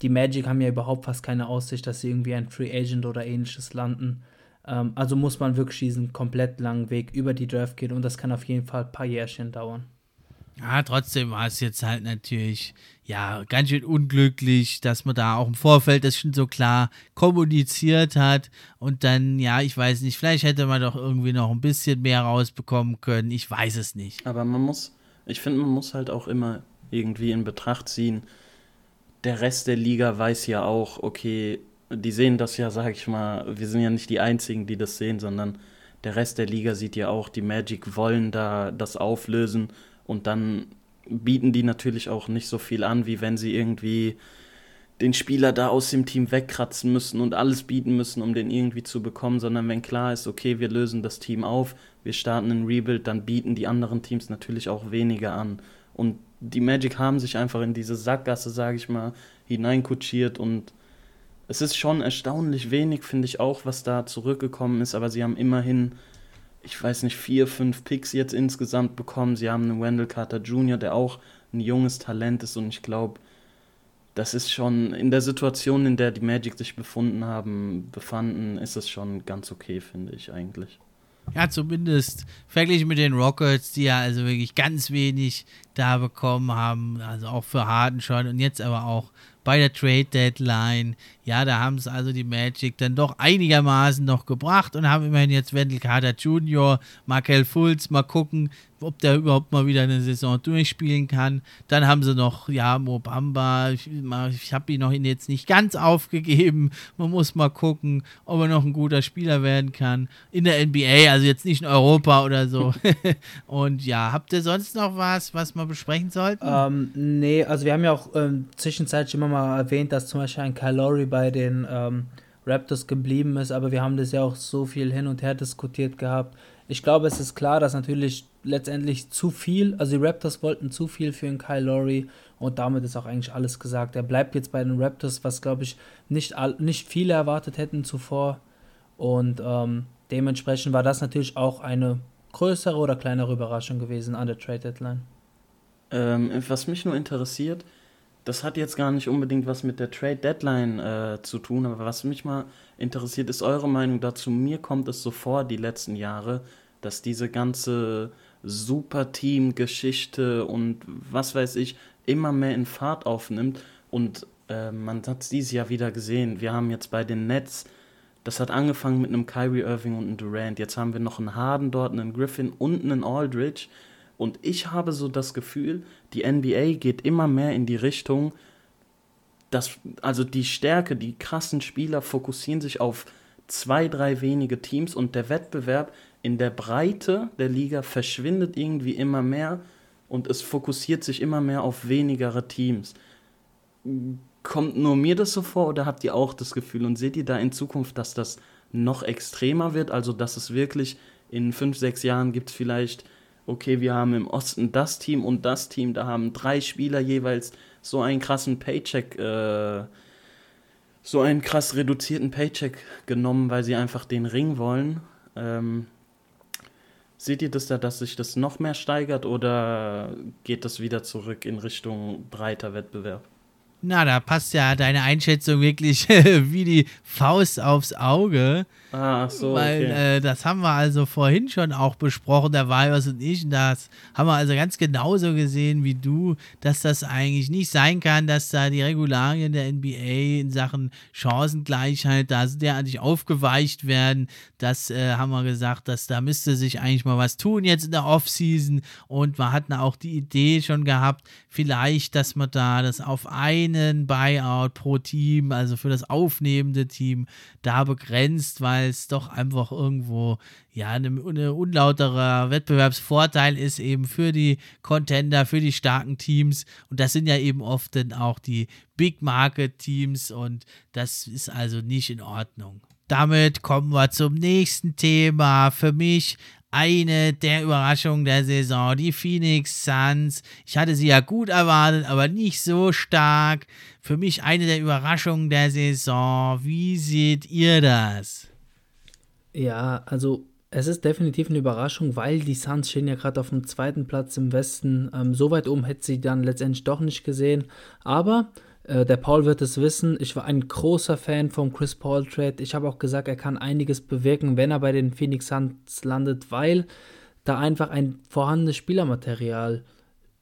[SPEAKER 2] die Magic haben ja überhaupt fast keine Aussicht, dass sie irgendwie ein Free Agent oder ähnliches landen. Ähm, also muss man wirklich diesen komplett langen Weg über die Draft gehen und das kann auf jeden Fall ein paar Jährchen dauern.
[SPEAKER 1] Ja, trotzdem war es jetzt halt natürlich, ja, ganz schön unglücklich, dass man da auch im Vorfeld das schon so klar kommuniziert hat und dann, ja, ich weiß nicht, vielleicht hätte man doch irgendwie noch ein bisschen mehr rausbekommen können, ich weiß es nicht.
[SPEAKER 3] Aber man muss, ich finde, man muss halt auch immer irgendwie in Betracht ziehen, der Rest der Liga weiß ja auch, okay, die sehen das ja, sag ich mal, wir sind ja nicht die Einzigen, die das sehen, sondern der Rest der Liga sieht ja auch, die Magic wollen da das auflösen und dann bieten die natürlich auch nicht so viel an, wie wenn sie irgendwie den Spieler da aus dem Team wegkratzen müssen und alles bieten müssen, um den irgendwie zu bekommen, sondern wenn klar ist, okay, wir lösen das Team auf, wir starten ein Rebuild, dann bieten die anderen Teams natürlich auch weniger an. Und die Magic haben sich einfach in diese Sackgasse, sage ich mal, hineinkutschiert und es ist schon erstaunlich wenig, finde ich auch, was da zurückgekommen ist, aber sie haben immerhin ich weiß nicht, vier, fünf Picks jetzt insgesamt bekommen. Sie haben einen Wendell Carter Jr., der auch ein junges Talent ist und ich glaube, das ist schon in der Situation, in der die Magic sich befunden haben, befanden, ist es schon ganz okay, finde ich eigentlich.
[SPEAKER 1] Ja, zumindest verglichen mit den Rockets, die ja also wirklich ganz wenig da bekommen haben, also auch für Harden schon und jetzt aber auch bei der Trade Deadline. Ja, da haben es also die Magic dann doch einigermaßen noch gebracht und haben immerhin jetzt Wendell Carter Jr., Markel Fultz, mal gucken, ob der überhaupt mal wieder eine Saison durchspielen kann. Dann haben sie noch, ja, Mobamba, ich, ich habe ihn noch jetzt nicht ganz aufgegeben. Man muss mal gucken, ob er noch ein guter Spieler werden kann. In der NBA, also jetzt nicht in Europa oder so. und ja, habt ihr sonst noch was, was wir besprechen sollten?
[SPEAKER 2] Ähm, nee, also wir haben ja auch ähm, zwischenzeitlich immer mal erwähnt, dass zum Beispiel ein Kyle bei den ähm, Raptors geblieben ist, aber wir haben das ja auch so viel hin und her diskutiert gehabt. Ich glaube, es ist klar, dass natürlich letztendlich zu viel, also die Raptors wollten zu viel für einen Kyle Lowry und damit ist auch eigentlich alles gesagt. Er bleibt jetzt bei den Raptors, was glaube ich nicht, nicht viele erwartet hätten zuvor und ähm, dementsprechend war das natürlich auch eine größere oder kleinere Überraschung gewesen an der Trade Deadline.
[SPEAKER 3] Ähm, was mich nur interessiert, das hat jetzt gar nicht unbedingt was mit der Trade Deadline äh, zu tun, aber was mich mal interessiert, ist eure Meinung dazu. Mir kommt es so vor, die letzten Jahre, dass diese ganze Superteam-Geschichte und was weiß ich immer mehr in Fahrt aufnimmt. Und äh, man hat es dieses Jahr wieder gesehen. Wir haben jetzt bei den Nets, das hat angefangen mit einem Kyrie Irving und einem Durant. Jetzt haben wir noch einen Harden dort, einen Griffin und einen Aldridge. Und ich habe so das Gefühl, die NBA geht immer mehr in die Richtung, dass also die Stärke, die krassen Spieler fokussieren sich auf zwei, drei wenige Teams und der Wettbewerb in der Breite der Liga verschwindet irgendwie immer mehr und es fokussiert sich immer mehr auf wenigere Teams. Kommt nur mir das so vor oder habt ihr auch das Gefühl und seht ihr da in Zukunft, dass das noch extremer wird, also dass es wirklich in fünf, sechs Jahren gibt es vielleicht, okay, wir haben im Osten das Team und das Team, da haben drei Spieler jeweils so einen krassen Paycheck, äh, so einen krass reduzierten Paycheck genommen, weil sie einfach den Ring wollen. Ähm, seht ihr das da, dass sich das noch mehr steigert oder geht das wieder zurück in Richtung breiter Wettbewerb?
[SPEAKER 1] Na, da passt ja deine Einschätzung wirklich wie die Faust aufs Auge.
[SPEAKER 3] Ah, so.
[SPEAKER 1] Weil
[SPEAKER 3] okay.
[SPEAKER 1] äh, das haben wir also vorhin schon auch besprochen, der Weibers und ich. Und das haben wir also ganz genauso gesehen wie du, dass das eigentlich nicht sein kann, dass da die Regularien der NBA in Sachen Chancengleichheit da derartig aufgeweicht werden. Das äh, haben wir gesagt, dass da müsste sich eigentlich mal was tun jetzt in der Offseason. Und wir hatten auch die Idee schon gehabt, vielleicht, dass man da das auf einen Buyout pro Team, also für das aufnehmende Team, da begrenzt, weil es doch einfach irgendwo ja eine, eine unlauterer Wettbewerbsvorteil ist eben für die Contender, für die starken Teams und das sind ja eben oft dann auch die Big Market Teams und das ist also nicht in Ordnung. Damit kommen wir zum nächsten Thema. Für mich eine der Überraschungen der Saison, die Phoenix Suns. Ich hatte sie ja gut erwartet, aber nicht so stark. Für mich eine der Überraschungen der Saison. Wie seht ihr das?
[SPEAKER 2] Ja, also es ist definitiv eine Überraschung, weil die Suns stehen ja gerade auf dem zweiten Platz im Westen. Ähm, so weit oben hätte sie dann letztendlich doch nicht gesehen. Aber äh, der Paul wird es wissen. Ich war ein großer Fan vom Chris Paul Trade. Ich habe auch gesagt, er kann einiges bewirken, wenn er bei den Phoenix Suns landet, weil da einfach ein vorhandenes Spielermaterial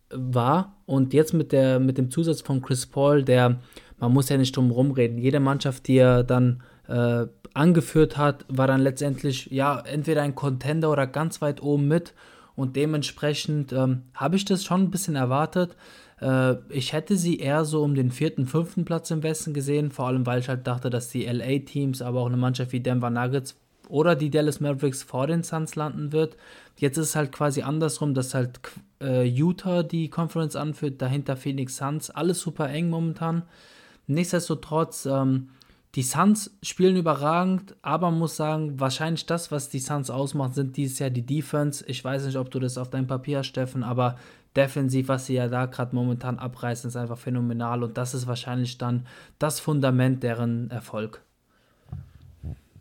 [SPEAKER 2] war. Und jetzt mit, der, mit dem Zusatz von Chris Paul, der, man muss ja nicht drum rumreden, jede Mannschaft, die er dann äh, angeführt hat, war dann letztendlich ja entweder ein Contender oder ganz weit oben mit. Und dementsprechend ähm, habe ich das schon ein bisschen erwartet. Äh, ich hätte sie eher so um den vierten, fünften Platz im Westen gesehen, vor allem weil ich halt dachte, dass die LA-Teams, aber auch eine Mannschaft wie Denver Nuggets oder die Dallas Mavericks vor den Suns landen wird. Jetzt ist es halt quasi andersrum, dass halt äh, Utah die Conference anführt, dahinter Phoenix Suns, alles super eng momentan. Nichtsdestotrotz, ähm, die Suns spielen überragend, aber man muss sagen, wahrscheinlich das, was die Suns ausmacht, sind dieses Jahr die Defense. Ich weiß nicht, ob du das auf dein Papier hast, Steffen, aber defensiv, was sie ja da gerade momentan abreißen, ist einfach phänomenal und das ist wahrscheinlich dann das Fundament deren Erfolg.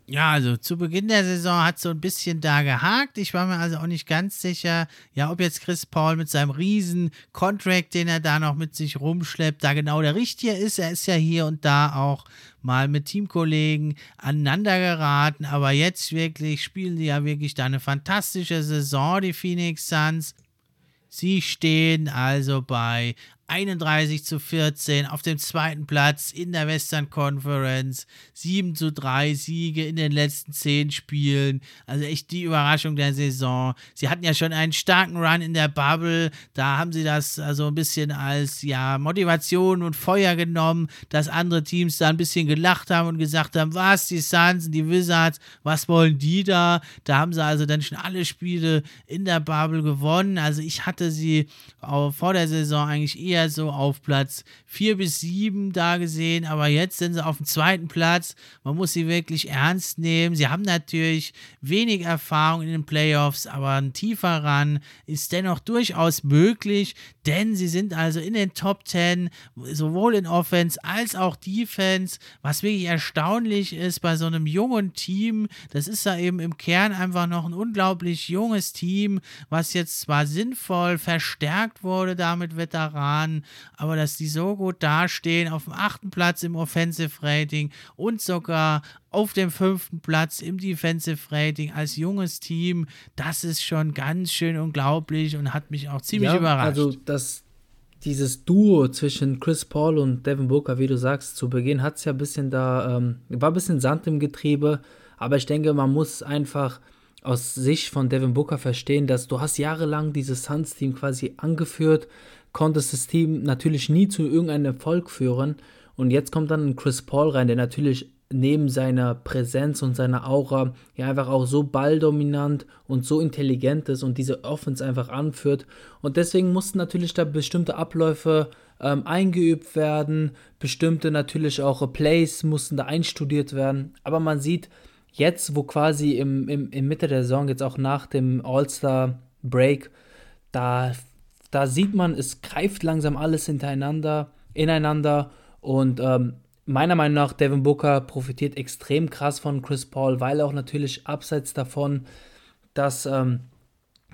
[SPEAKER 1] Ja, also zu Beginn der Saison hat so ein bisschen da gehakt. Ich war mir also auch nicht ganz sicher, ja, ob jetzt Chris Paul mit seinem riesen Contract, den er da noch mit sich rumschleppt, da genau der Richtige ist. Er ist ja hier und da auch mal mit Teamkollegen aneinander geraten, aber jetzt wirklich spielen die ja wirklich da eine fantastische Saison, die Phoenix Suns. Sie stehen also bei 31 zu 14 auf dem zweiten Platz in der Western Conference. 7 zu 3 Siege in den letzten 10 Spielen. Also echt die Überraschung der Saison. Sie hatten ja schon einen starken Run in der Bubble. Da haben sie das also ein bisschen als ja, Motivation und Feuer genommen, dass andere Teams da ein bisschen gelacht haben und gesagt haben, was, die Suns und die Wizards, was wollen die da? Da haben sie also dann schon alle Spiele in der Bubble gewonnen. Also ich hatte sie auch vor der Saison eigentlich eher so auf Platz 4 bis 7 da gesehen, aber jetzt sind sie auf dem zweiten Platz. Man muss sie wirklich ernst nehmen. Sie haben natürlich wenig Erfahrung in den Playoffs, aber ein tiefer ran ist dennoch durchaus möglich, denn sie sind also in den Top 10, sowohl in Offense als auch Defense, was wirklich erstaunlich ist bei so einem jungen Team. Das ist ja eben im Kern einfach noch ein unglaublich junges Team, was jetzt zwar sinnvoll verstärkt wurde damit Veteranen, aber dass die so gut dastehen, auf dem achten Platz im Offensive Rating und sogar auf dem fünften Platz im Defensive Rating als junges Team, das ist schon ganz schön unglaublich und hat mich auch ziemlich
[SPEAKER 2] ja,
[SPEAKER 1] überrascht.
[SPEAKER 2] Also das dieses Duo zwischen Chris Paul und Devin Booker, wie du sagst, zu Beginn hat es ja ein bisschen da, ähm, war ein bisschen Sand im Getriebe, aber ich denke, man muss einfach aus Sicht von Devin Booker verstehen, dass du hast jahrelang dieses Suns-Team quasi angeführt, konntest das Team natürlich nie zu irgendeinem Erfolg führen. Und jetzt kommt dann Chris Paul rein, der natürlich neben seiner Präsenz und seiner Aura ja einfach auch so balldominant und so intelligent ist und diese Offense einfach anführt. Und deswegen mussten natürlich da bestimmte Abläufe ähm, eingeübt werden, bestimmte natürlich auch Plays mussten da einstudiert werden. Aber man sieht, jetzt, wo quasi im, im, im Mitte der Saison, jetzt auch nach dem All-Star-Break, da, da sieht man, es greift langsam alles hintereinander, ineinander und ähm, meiner Meinung nach, Devin Booker profitiert extrem krass von Chris Paul, weil auch natürlich abseits davon, dass ähm,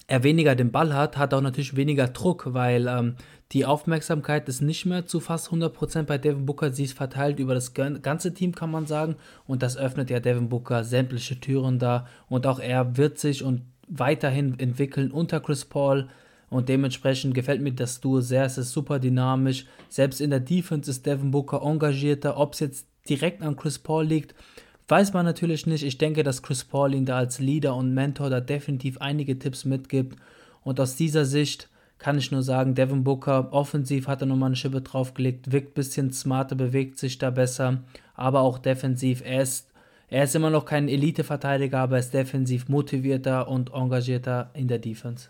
[SPEAKER 2] er weniger den Ball hat, hat auch natürlich weniger Druck, weil ähm, die Aufmerksamkeit ist nicht mehr zu fast 100% bei Devin Booker. Sie ist verteilt über das ganze Team, kann man sagen. Und das öffnet ja Devin Booker sämtliche Türen da. Und auch er wird sich und weiterhin entwickeln unter Chris Paul. Und dementsprechend gefällt mir das Duo sehr. Es ist super dynamisch. Selbst in der Defense ist Devin Booker engagierter. Ob es jetzt direkt an Chris Paul liegt, weiß man natürlich nicht. Ich denke, dass Chris Paul ihn da als Leader und Mentor da definitiv einige Tipps mitgibt. Und aus dieser Sicht kann ich nur sagen, Devin Booker offensiv hat er nochmal eine Schippe draufgelegt, wirkt ein bisschen smarter, bewegt sich da besser, aber auch defensiv. Er ist, er ist immer noch kein Elite-Verteidiger, aber er ist defensiv motivierter und engagierter in der Defense.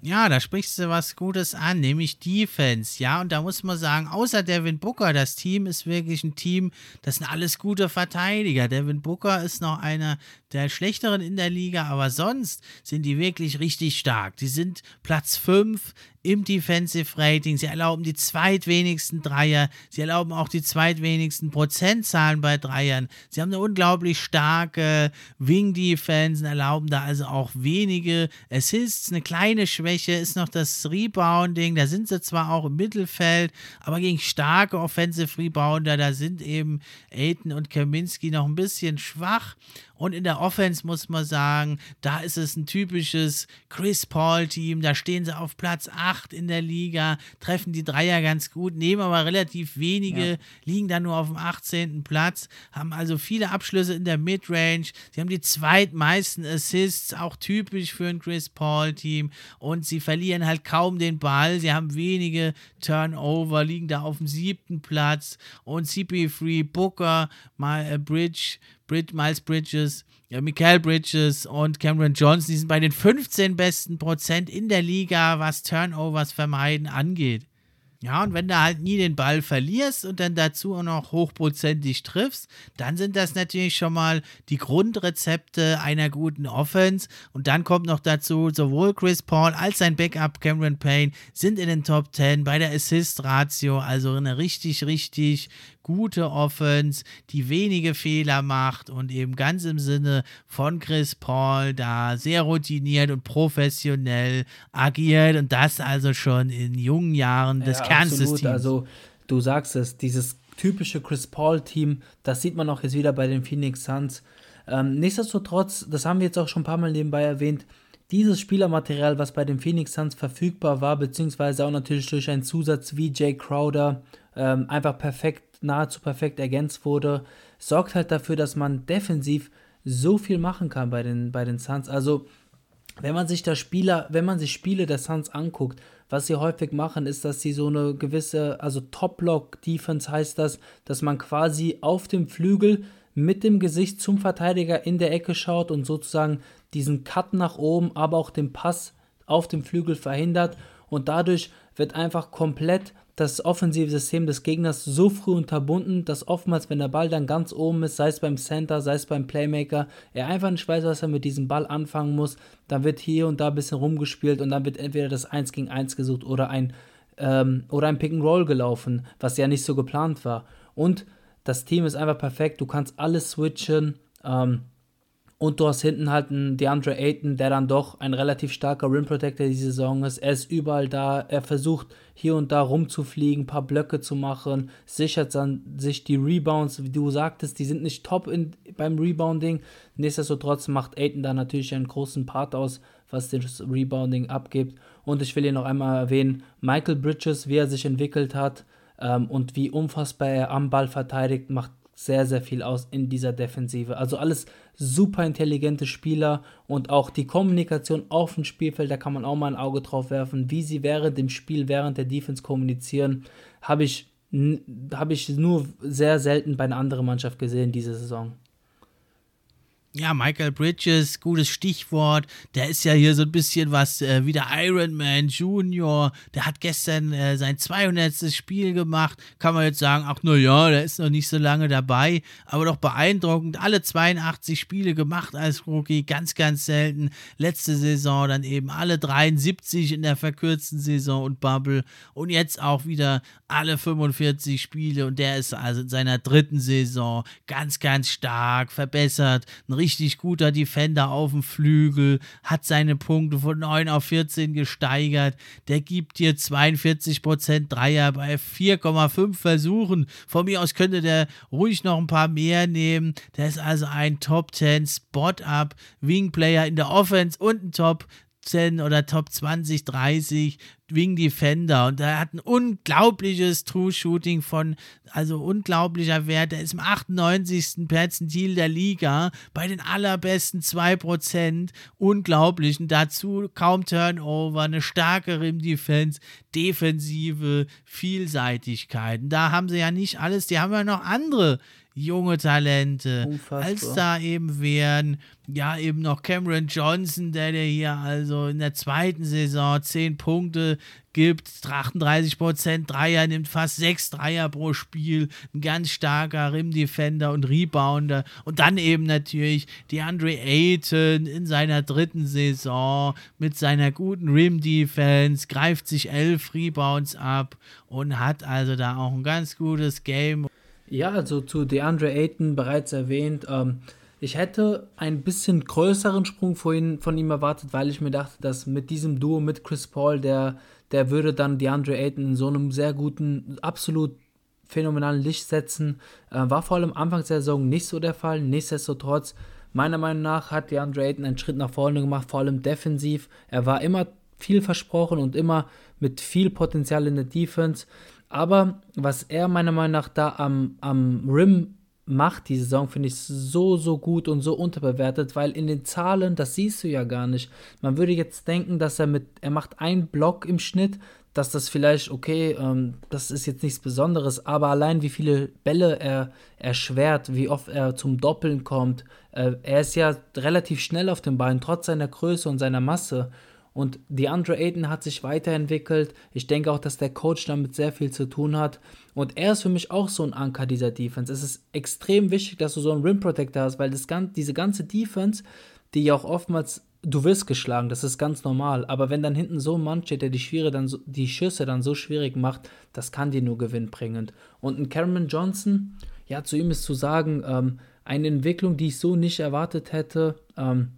[SPEAKER 1] Ja, da sprichst du was Gutes an, nämlich Defense. Ja, und da muss man sagen, außer Devin Booker, das Team ist wirklich ein Team, das sind alles gute Verteidiger. Devin Booker ist noch einer der schlechteren in der Liga, aber sonst sind die wirklich richtig stark. Die sind Platz 5 im Defensive Rating. Sie erlauben die zweitwenigsten Dreier. Sie erlauben auch die zweitwenigsten Prozentzahlen bei Dreiern. Sie haben eine unglaublich starke Wing Defense, erlauben da also auch wenige Assists. Eine kleine Schwäche ist noch das Rebounding. Da sind sie zwar auch im Mittelfeld, aber gegen starke Offensive Rebounder, da sind eben Aiton und Kaminski noch ein bisschen schwach. Und in der Offense muss man sagen, da ist es ein typisches Chris Paul-Team. Da stehen sie auf Platz 8 in der Liga, treffen die Dreier ganz gut, nehmen aber relativ wenige, ja. liegen da nur auf dem 18. Platz, haben also viele Abschlüsse in der Midrange. Sie haben die zweitmeisten Assists, auch typisch für ein Chris Paul-Team. Und sie verlieren halt kaum den Ball. Sie haben wenige Turnover, liegen da auf dem siebten Platz. Und CP3, Booker, äh, Bridge, Brid Miles Bridges, ja, Michael Bridges und Cameron Johnson, die sind bei den 15 besten Prozent in der Liga, was Turnovers vermeiden angeht. Ja, und wenn du halt nie den Ball verlierst und dann dazu auch noch hochprozentig triffst, dann sind das natürlich schon mal die Grundrezepte einer guten Offense. Und dann kommt noch dazu, sowohl Chris Paul als sein Backup Cameron Payne sind in den Top 10 bei der Assist-Ratio, also eine richtig, richtig gute Offense, die wenige Fehler macht und eben ganz im Sinne von Chris Paul da sehr routiniert und professionell agiert und das also schon in jungen Jahren des ja, Kernsystems.
[SPEAKER 2] Also du sagst es, dieses typische Chris Paul-Team, das sieht man auch jetzt wieder bei den Phoenix Suns. Ähm, nichtsdestotrotz, das haben wir jetzt auch schon ein paar Mal nebenbei erwähnt, dieses Spielermaterial, was bei den Phoenix Suns verfügbar war, beziehungsweise auch natürlich durch einen Zusatz wie Jay Crowder, ähm, einfach perfekt nahezu perfekt ergänzt wurde, sorgt halt dafür, dass man defensiv so viel machen kann bei den, bei den Suns. Also, wenn man sich das Spieler, wenn man sich Spiele der Suns anguckt, was sie häufig machen, ist, dass sie so eine gewisse, also Top-Block-Defense heißt das, dass man quasi auf dem Flügel mit dem Gesicht zum Verteidiger in der Ecke schaut und sozusagen diesen Cut nach oben, aber auch den Pass auf dem Flügel verhindert und dadurch wird einfach komplett das offensive System des Gegners so früh unterbunden, dass oftmals, wenn der Ball dann ganz oben ist, sei es beim Center, sei es beim Playmaker, er einfach nicht weiß, was er mit diesem Ball anfangen muss. Dann wird hier und da ein bisschen rumgespielt und dann wird entweder das 1 gegen 1 gesucht oder ein, ähm, oder ein Pick and Roll gelaufen, was ja nicht so geplant war. Und das Team ist einfach perfekt, du kannst alles switchen. Ähm, und du hast hinten halt einen DeAndre Ayton, der dann doch ein relativ starker Rim Protector diese Saison ist. Er ist überall da. Er versucht hier und da rumzufliegen, ein paar Blöcke zu machen, sichert dann sich die Rebounds, wie du sagtest, die sind nicht top in, beim Rebounding. Nichtsdestotrotz macht Ayton da natürlich einen großen Part aus, was das Rebounding abgibt. Und ich will hier noch einmal erwähnen, Michael Bridges, wie er sich entwickelt hat ähm, und wie unfassbar er am Ball verteidigt, macht sehr, sehr viel aus in dieser Defensive. Also alles super intelligente Spieler und auch die Kommunikation auf dem Spielfeld, da kann man auch mal ein Auge drauf werfen, wie sie während dem Spiel, während der Defense kommunizieren, habe ich, hab ich nur sehr selten bei einer anderen Mannschaft gesehen diese Saison.
[SPEAKER 1] Ja, Michael Bridges, gutes Stichwort. Der ist ja hier so ein bisschen was äh, wie der Iron Man Junior. Der hat gestern äh, sein 200. Spiel gemacht. Kann man jetzt sagen, ach, na ja, der ist noch nicht so lange dabei. Aber doch beeindruckend. Alle 82 Spiele gemacht als Rookie. Ganz, ganz selten. Letzte Saison dann eben alle 73 in der verkürzten Saison und Bubble. Und jetzt auch wieder alle 45 Spiele. Und der ist also in seiner dritten Saison ganz, ganz stark verbessert. Ein richtig guter Defender auf dem Flügel, hat seine Punkte von 9 auf 14 gesteigert. Der gibt dir 42% Dreier bei 4,5 Versuchen. Von mir aus könnte der ruhig noch ein paar mehr nehmen. Der ist also ein Top 10 Spot-Up Wing-Player in der Offense und ein Top 10 oder Top 20, 30 Wing Defender und er hat ein unglaubliches True Shooting von, also unglaublicher Wert. Er ist im 98. Perzentil der Liga bei den allerbesten 2%. Unglaublich. Und dazu kaum Turnover, eine starke Rim Defense, Defensive, Vielseitigkeiten. Da haben sie ja nicht alles, die haben ja noch andere junge Talente. Unfassbar. Als da eben wären, ja, eben noch Cameron Johnson, der dir hier also in der zweiten Saison 10 Punkte gibt, 38% Dreier, nimmt fast 6 Dreier pro Spiel, ein ganz starker Rim-Defender und Rebounder und dann eben natürlich DeAndre Ayton in seiner dritten Saison mit seiner guten Rim-Defense, greift sich 11 Rebounds ab und hat also da auch ein ganz gutes Game.
[SPEAKER 2] Ja, also zu DeAndre Ayton bereits erwähnt. Ähm, ich hätte einen bisschen größeren Sprung von, von ihm erwartet, weil ich mir dachte, dass mit diesem Duo mit Chris Paul, der, der würde dann DeAndre Ayton in so einem sehr guten, absolut phänomenalen Licht setzen. Äh, war vor allem Anfang der Saison nicht so der Fall. Nichtsdestotrotz, meiner Meinung nach hat DeAndre Ayton einen Schritt nach vorne gemacht, vor allem defensiv. Er war immer viel versprochen und immer mit viel Potenzial in der Defense. Aber was er meiner Meinung nach da am, am Rim macht, die Saison, finde ich so, so gut und so unterbewertet, weil in den Zahlen, das siehst du ja gar nicht. Man würde jetzt denken, dass er mit, er macht einen Block im Schnitt, dass das vielleicht, okay, ähm, das ist jetzt nichts Besonderes, aber allein wie viele Bälle er erschwert, wie oft er zum Doppeln kommt, äh, er ist ja relativ schnell auf den Beinen, trotz seiner Größe und seiner Masse. Und DeAndre Ayton hat sich weiterentwickelt. Ich denke auch, dass der Coach damit sehr viel zu tun hat. Und er ist für mich auch so ein Anker dieser Defense. Es ist extrem wichtig, dass du so einen Rim Protector hast, weil das, diese ganze Defense, die ja auch oftmals, du wirst geschlagen, das ist ganz normal. Aber wenn dann hinten so ein Mann steht, der die, Schwere dann so, die Schüsse dann so schwierig macht, das kann dir nur gewinnbringend. Und ein Cameron Johnson, ja, zu ihm ist zu sagen, ähm, eine Entwicklung, die ich so nicht erwartet hätte. Ähm,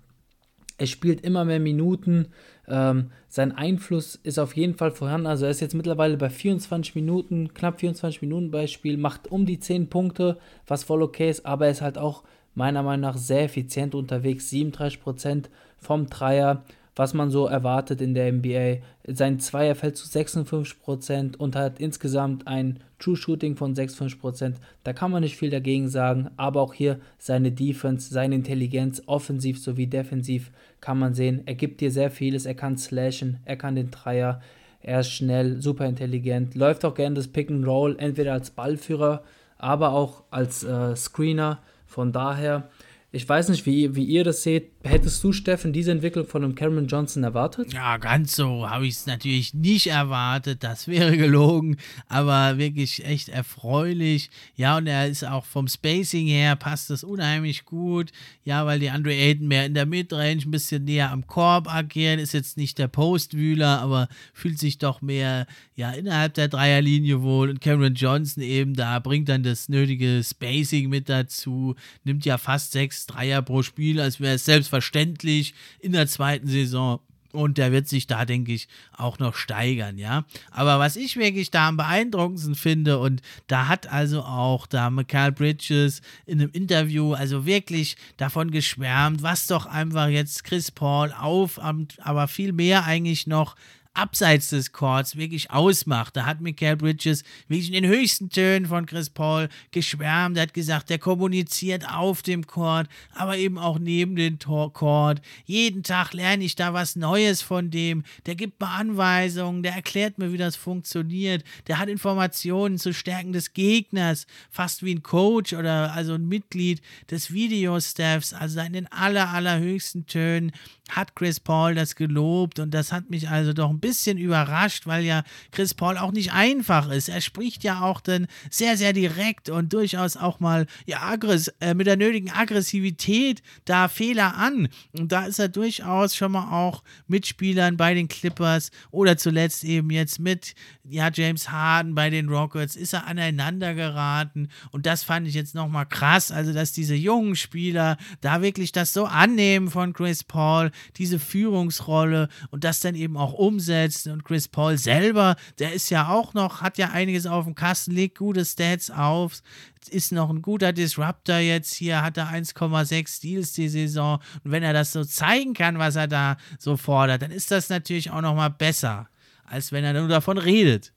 [SPEAKER 2] er spielt immer mehr Minuten. Ähm, sein Einfluss ist auf jeden Fall vorhanden. Also er ist jetzt mittlerweile bei 24 Minuten, knapp 24 Minuten Beispiel, macht um die 10 Punkte, was voll okay ist, aber er ist halt auch meiner Meinung nach sehr effizient unterwegs. 37% vom Dreier, was man so erwartet in der NBA. Sein Zweier fällt zu 56% und hat insgesamt ein True Shooting von 56%. Da kann man nicht viel dagegen sagen, aber auch hier seine Defense, seine Intelligenz, offensiv sowie defensiv, kann man sehen. Er gibt dir sehr vieles. Er kann slashen, er kann den Dreier, er ist schnell, super intelligent, läuft auch gerne das Pick and Roll, entweder als Ballführer, aber auch als äh, Screener. Von daher ich weiß nicht, wie, wie ihr das seht. Hättest du, Steffen, diese Entwicklung von einem Cameron Johnson erwartet?
[SPEAKER 1] Ja, ganz so habe ich es natürlich nicht erwartet. Das wäre gelogen, aber wirklich echt erfreulich. Ja, und er ist auch vom Spacing her, passt das unheimlich gut. Ja, weil die Andre Ayton mehr in der Midrange, ein bisschen näher am Korb agieren. Ist jetzt nicht der Postwühler, aber fühlt sich doch mehr ja, innerhalb der Dreierlinie wohl. Und Cameron Johnson eben da bringt dann das nötige Spacing mit dazu. Nimmt ja fast sechs Dreier pro Spiel, als wäre es selbstverständlich in der zweiten Saison. Und der wird sich da, denke ich, auch noch steigern, ja. Aber was ich wirklich da am beeindruckendsten finde, und da hat also auch da Michael Bridges in einem Interview also wirklich davon geschwärmt, was doch einfach jetzt Chris Paul auf, aber viel mehr eigentlich noch abseits des Courts wirklich ausmacht. Da hat Michael Bridges wirklich in den höchsten Tönen von Chris Paul geschwärmt. Er hat gesagt, der kommuniziert auf dem Court, aber eben auch neben dem Court. Jeden Tag lerne ich da was Neues von dem. Der gibt mir Anweisungen, der erklärt mir, wie das funktioniert. Der hat Informationen zu Stärken des Gegners, fast wie ein Coach oder also ein Mitglied des Videostaffs. Also in den aller, allerhöchsten Tönen hat Chris Paul das gelobt und das hat mich also doch ein bisschen überrascht, weil ja Chris Paul auch nicht einfach ist. Er spricht ja auch dann sehr, sehr direkt und durchaus auch mal ja, aggress äh, mit der nötigen Aggressivität da Fehler an. Und da ist er durchaus schon mal auch Mitspielern bei den Clippers oder zuletzt eben jetzt mit ja, James Harden bei den Rockets ist er aneinander geraten und das fand ich jetzt nochmal krass, also dass diese jungen Spieler da wirklich das so annehmen von Chris Paul, diese Führungsrolle und das dann eben auch umsetzt und Chris Paul selber, der ist ja auch noch, hat ja einiges auf dem Kasten, legt gute Stats auf, ist noch ein guter Disruptor jetzt hier, hat er 1,6 Steals die Saison und wenn er das so zeigen kann, was er da so fordert, dann ist das natürlich auch nochmal besser als wenn er nur davon redet.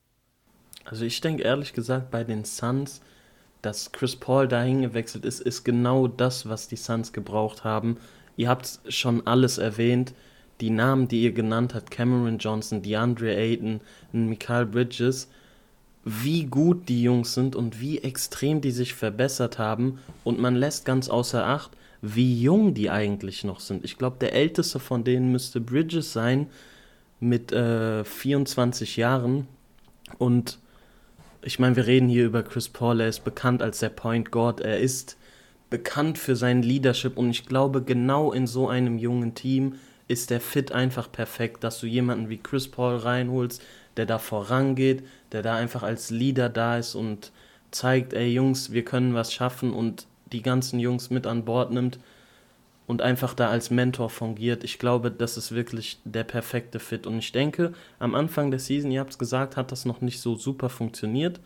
[SPEAKER 3] Also ich denke ehrlich gesagt bei den Suns, dass Chris Paul dahin gewechselt ist, ist genau das, was die Suns gebraucht haben. Ihr habt schon alles erwähnt. Die Namen, die ihr genannt habt, Cameron Johnson, DeAndre Ayton, Michael Bridges, wie gut die Jungs sind und wie extrem die sich verbessert haben. Und man lässt ganz außer Acht, wie jung die eigentlich noch sind. Ich glaube, der älteste von denen müsste Bridges sein mit äh, 24 Jahren. Und ich meine, wir reden hier über Chris Paul, er ist bekannt als der Point Guard, er ist bekannt für sein Leadership und ich glaube, genau in so einem jungen Team ist der Fit einfach perfekt, dass du jemanden wie Chris Paul reinholst, der da vorangeht, der da einfach als Leader da ist und zeigt, ey Jungs, wir können was schaffen und die ganzen Jungs mit an Bord nimmt und einfach da als Mentor fungiert. Ich glaube, das ist wirklich der perfekte Fit. Und ich denke, am Anfang der Season, ihr habt es gesagt, hat das noch nicht so super funktioniert.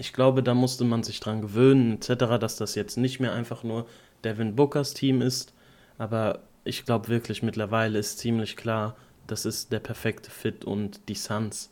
[SPEAKER 3] Ich glaube, da musste man sich dran gewöhnen, etc., dass das jetzt nicht mehr einfach nur Devin Bookers Team ist. Aber ich glaube wirklich, mittlerweile ist ziemlich klar, das ist der perfekte Fit und die Suns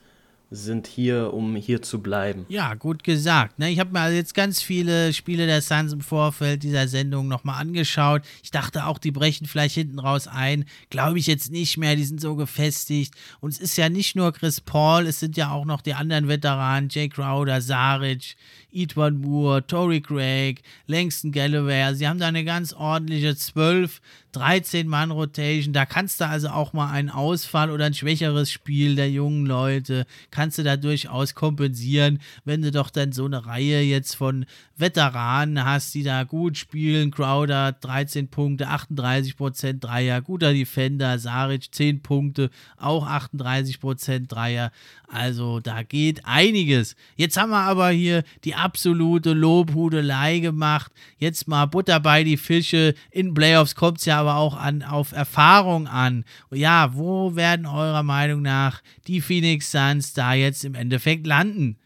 [SPEAKER 3] sind hier, um hier zu bleiben.
[SPEAKER 1] Ja, gut gesagt. Ne? Ich habe mir also jetzt ganz viele Spiele der Suns im Vorfeld dieser Sendung nochmal angeschaut. Ich dachte auch, die brechen vielleicht hinten raus ein. Glaube ich jetzt nicht mehr, die sind so gefestigt. Und es ist ja nicht nur Chris Paul, es sind ja auch noch die anderen Veteranen, Jake Crowder, Saric, Edward Moore, Tory Craig, Langston Galloway. Sie haben da eine ganz ordentliche 12, 13-Mann-Rotation. Da kannst du also auch mal einen Ausfall oder ein schwächeres Spiel der jungen Leute, kannst du da durchaus kompensieren, wenn du doch dann so eine Reihe jetzt von Veteranen hast, die da gut spielen. Crowder 13 Punkte, 38% Dreier, guter Defender, Saric 10 Punkte, auch 38% Dreier. Also da geht einiges. Jetzt haben wir aber hier die absolute Lobhudelei gemacht. Jetzt mal Butter bei die Fische. In Playoffs kommt es ja aber auch an, auf Erfahrung an. Ja, wo werden eurer Meinung nach die Phoenix Suns da jetzt im Endeffekt landen?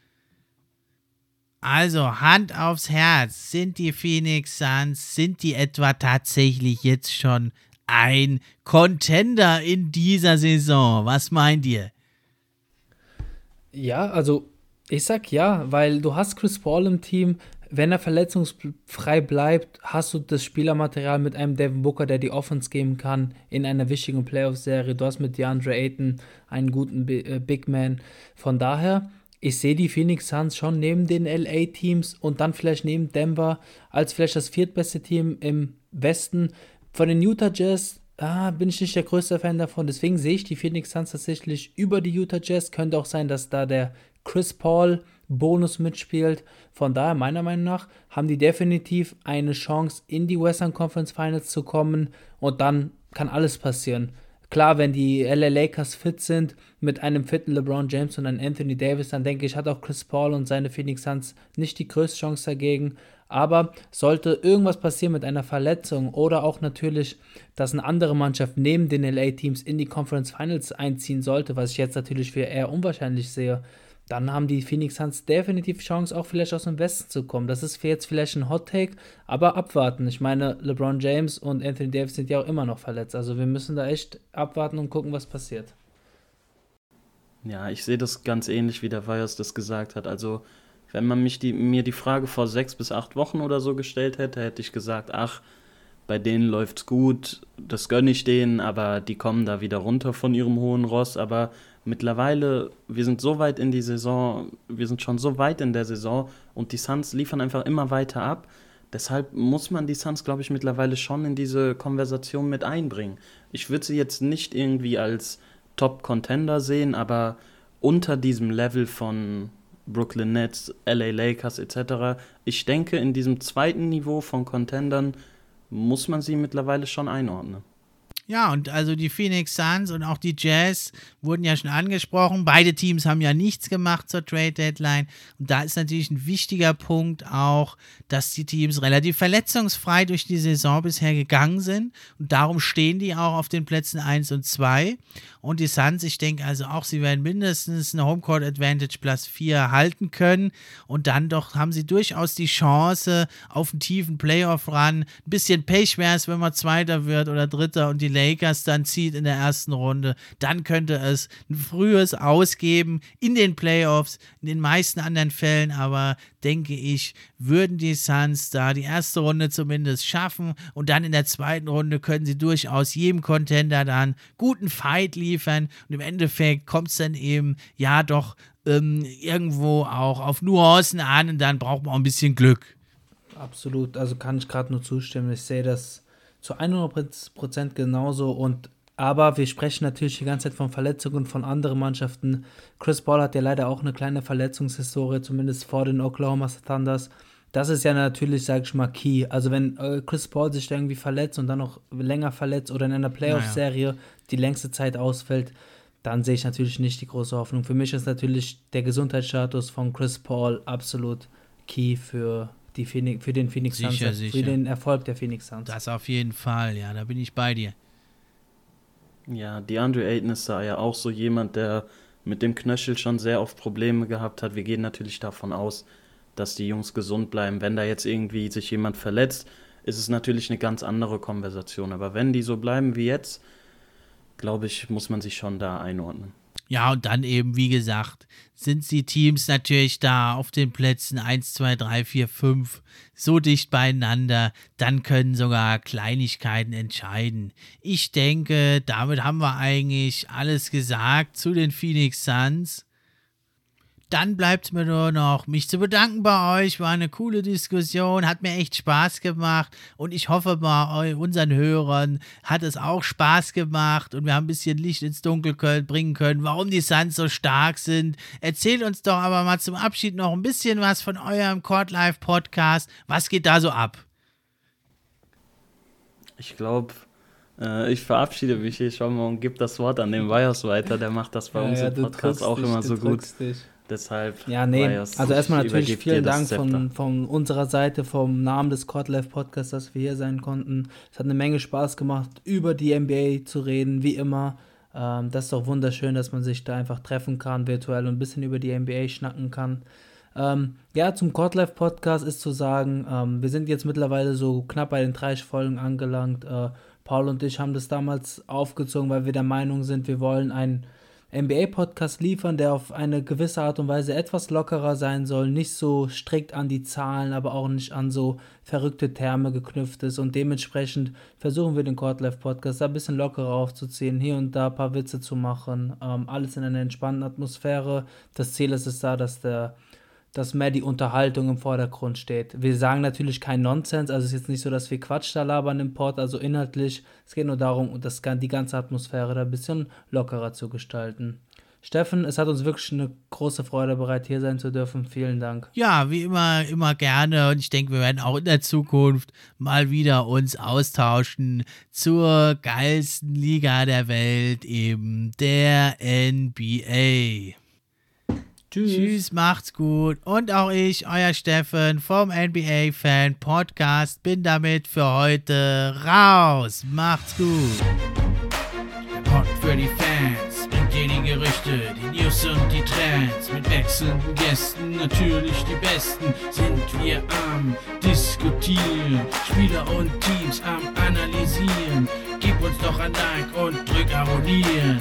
[SPEAKER 1] Also Hand aufs Herz, sind die Phoenix Suns, sind die etwa tatsächlich jetzt schon ein Contender in dieser Saison? Was meint ihr?
[SPEAKER 2] Ja, also ich sag ja, weil du hast Chris Paul im Team. Wenn er verletzungsfrei bleibt, hast du das Spielermaterial mit einem Devin Booker, der die Offense geben kann in einer wichtigen Playoff-Serie. Du hast mit DeAndre Ayton einen guten äh, Big Man. Von daher ich sehe die Phoenix Suns schon neben den LA-Teams und dann vielleicht neben Denver als vielleicht das viertbeste Team im Westen. Von den Utah Jazz ah, bin ich nicht der größte Fan davon. Deswegen sehe ich die Phoenix Suns tatsächlich über die Utah Jazz. Könnte auch sein, dass da der Chris Paul Bonus mitspielt. Von daher, meiner Meinung nach, haben die definitiv eine Chance, in die Western Conference Finals zu kommen. Und dann kann alles passieren. Klar, wenn die LA Lakers fit sind, mit einem fitten LeBron James und einem Anthony Davis, dann denke ich, hat auch Chris Paul und seine Phoenix Suns nicht die größte Chance dagegen. Aber sollte irgendwas passieren mit einer Verletzung oder auch natürlich, dass eine andere Mannschaft neben den LA-Teams in die Conference Finals einziehen sollte, was ich jetzt natürlich für eher unwahrscheinlich sehe, dann haben die Phoenix Suns definitiv Chance, auch vielleicht aus dem Westen zu kommen. Das ist jetzt vielleicht ein Hot Take, aber abwarten. Ich meine, LeBron James und Anthony Davis sind ja auch immer noch verletzt. Also wir müssen da echt abwarten und gucken, was passiert.
[SPEAKER 3] Ja, ich sehe das ganz ähnlich, wie der Weihers das gesagt hat. Also, wenn man mich die, mir die Frage vor sechs bis acht Wochen oder so gestellt hätte, hätte ich gesagt, ach, bei denen läuft's gut, das gönne ich denen, aber die kommen da wieder runter von ihrem hohen Ross. Aber mittlerweile, wir sind so weit in die Saison, wir sind schon so weit in der Saison und die Suns liefern einfach immer weiter ab. Deshalb muss man die Suns, glaube ich, mittlerweile schon in diese Konversation mit einbringen. Ich würde sie jetzt nicht irgendwie als Top-Contender sehen, aber unter diesem Level von Brooklyn Nets, LA Lakers etc. Ich denke, in diesem zweiten Niveau von Contendern muss man sie mittlerweile schon einordnen.
[SPEAKER 1] Ja, und also die Phoenix Suns und auch die Jazz wurden ja schon angesprochen. Beide Teams haben ja nichts gemacht zur Trade Deadline. Und da ist natürlich ein wichtiger Punkt auch, dass die Teams relativ verletzungsfrei durch die Saison bisher gegangen sind. Und darum stehen die auch auf den Plätzen 1 und 2. Und die Suns, ich denke also auch, sie werden mindestens eine Homecourt Advantage Plus 4 halten können. Und dann doch haben sie durchaus die Chance auf einen tiefen Playoff-Run. Ein bisschen Pech wäre es, wenn man Zweiter wird oder Dritter und die Lakers dann zieht in der ersten Runde. Dann könnte es ein frühes Ausgeben in den Playoffs, in den meisten anderen Fällen. Aber denke ich, würden die Suns da die erste Runde zumindest schaffen. Und dann in der zweiten Runde können sie durchaus jedem Contender dann guten Fight liefern. Und im Endeffekt kommt es dann eben, ja, doch ähm, irgendwo auch auf Nuancen an und dann braucht man auch ein bisschen Glück.
[SPEAKER 2] Absolut, also kann ich gerade nur zustimmen. Ich sehe das zu 100% genauso und aber wir sprechen natürlich die ganze Zeit von Verletzungen von anderen Mannschaften. Chris Paul hat ja leider auch eine kleine Verletzungshistorie, zumindest vor den Oklahoma Thunders. Das ist ja natürlich, sag ich mal, key. Also wenn äh, Chris Paul sich irgendwie verletzt und dann noch länger verletzt oder in einer Playoff-Serie naja. die längste Zeit ausfällt, dann sehe ich natürlich nicht die große Hoffnung. Für mich ist natürlich der Gesundheitsstatus von Chris Paul absolut key für, die Phoenix, für den Phoenix
[SPEAKER 1] sicher,
[SPEAKER 2] Suns,
[SPEAKER 1] sicher.
[SPEAKER 2] für den Erfolg der Phoenix Suns.
[SPEAKER 1] Das auf jeden Fall, ja, da bin ich bei dir.
[SPEAKER 3] Ja, DeAndre Ayton ist da ja auch so jemand, der mit dem Knöchel schon sehr oft Probleme gehabt hat. Wir gehen natürlich davon aus, dass die Jungs gesund bleiben. Wenn da jetzt irgendwie sich jemand verletzt, ist es natürlich eine ganz andere Konversation. Aber wenn die so bleiben wie jetzt, glaube ich, muss man sich schon da einordnen.
[SPEAKER 1] Ja, und dann eben, wie gesagt, sind die Teams natürlich da auf den Plätzen 1, 2, 3, 4, 5 so dicht beieinander, dann können sogar Kleinigkeiten entscheiden. Ich denke, damit haben wir eigentlich alles gesagt zu den Phoenix Suns. Dann bleibt mir nur noch, mich zu bedanken bei euch. War eine coole Diskussion, hat mir echt Spaß gemacht. Und ich hoffe mal, unseren Hörern hat es auch Spaß gemacht und wir haben ein bisschen Licht ins Dunkel bringen können, warum die Suns so stark sind. Erzählt uns doch aber mal zum Abschied noch ein bisschen was von eurem Court Life Podcast. Was geht da so ab?
[SPEAKER 3] Ich glaube, äh, ich verabschiede mich hier schon mal und gebe das Wort an den Wires weiter. Der macht das bei ja, uns ja, im Podcast auch dich, immer so gut. Dich. Deshalb.
[SPEAKER 2] Ja, nee. Also erstmal natürlich vielen Dank von, von unserer Seite, vom Namen des Kotlev Podcasts, dass wir hier sein konnten. Es hat eine Menge Spaß gemacht, über die NBA zu reden, wie immer. Ähm, das ist doch wunderschön, dass man sich da einfach treffen kann, virtuell und ein bisschen über die NBA schnacken kann. Ähm, ja, zum Kotlev Podcast ist zu sagen, ähm, wir sind jetzt mittlerweile so knapp bei den 30 Folgen angelangt. Äh, Paul und ich haben das damals aufgezogen, weil wir der Meinung sind, wir wollen ein NBA-Podcast liefern, der auf eine gewisse Art und Weise etwas lockerer sein soll, nicht so strikt an die Zahlen, aber auch nicht an so verrückte Terme geknüpft ist. Und dementsprechend versuchen wir den Courtlife Podcast da ein bisschen lockerer aufzuziehen, hier und da ein paar Witze zu machen, ähm, alles in einer entspannten Atmosphäre. Das Ziel ist es da, dass der dass mehr die Unterhaltung im Vordergrund steht. Wir sagen natürlich kein Nonsens, also es ist jetzt nicht so, dass wir Quatsch da labern im Port, also inhaltlich, es geht nur darum, das, die ganze Atmosphäre da ein bisschen lockerer zu gestalten. Steffen, es hat uns wirklich eine große Freude bereit, hier sein zu dürfen. Vielen Dank.
[SPEAKER 1] Ja, wie immer, immer gerne. Und ich denke, wir werden auch in der Zukunft mal wieder uns austauschen zur geilsten Liga der Welt, eben der NBA. Tschüss. Tschüss, macht's gut. Und auch ich, euer Steffen vom NBA Fan Podcast, bin damit für heute raus. Macht's gut. Der Pod für die Fans bringt dir die Gerüchte, die News und die Trends. Mit wechselnden Gästen, natürlich die besten, sind wir am Diskutieren. Spieler und Teams am Analysieren. Gib uns doch ein Like und drück Abonnieren.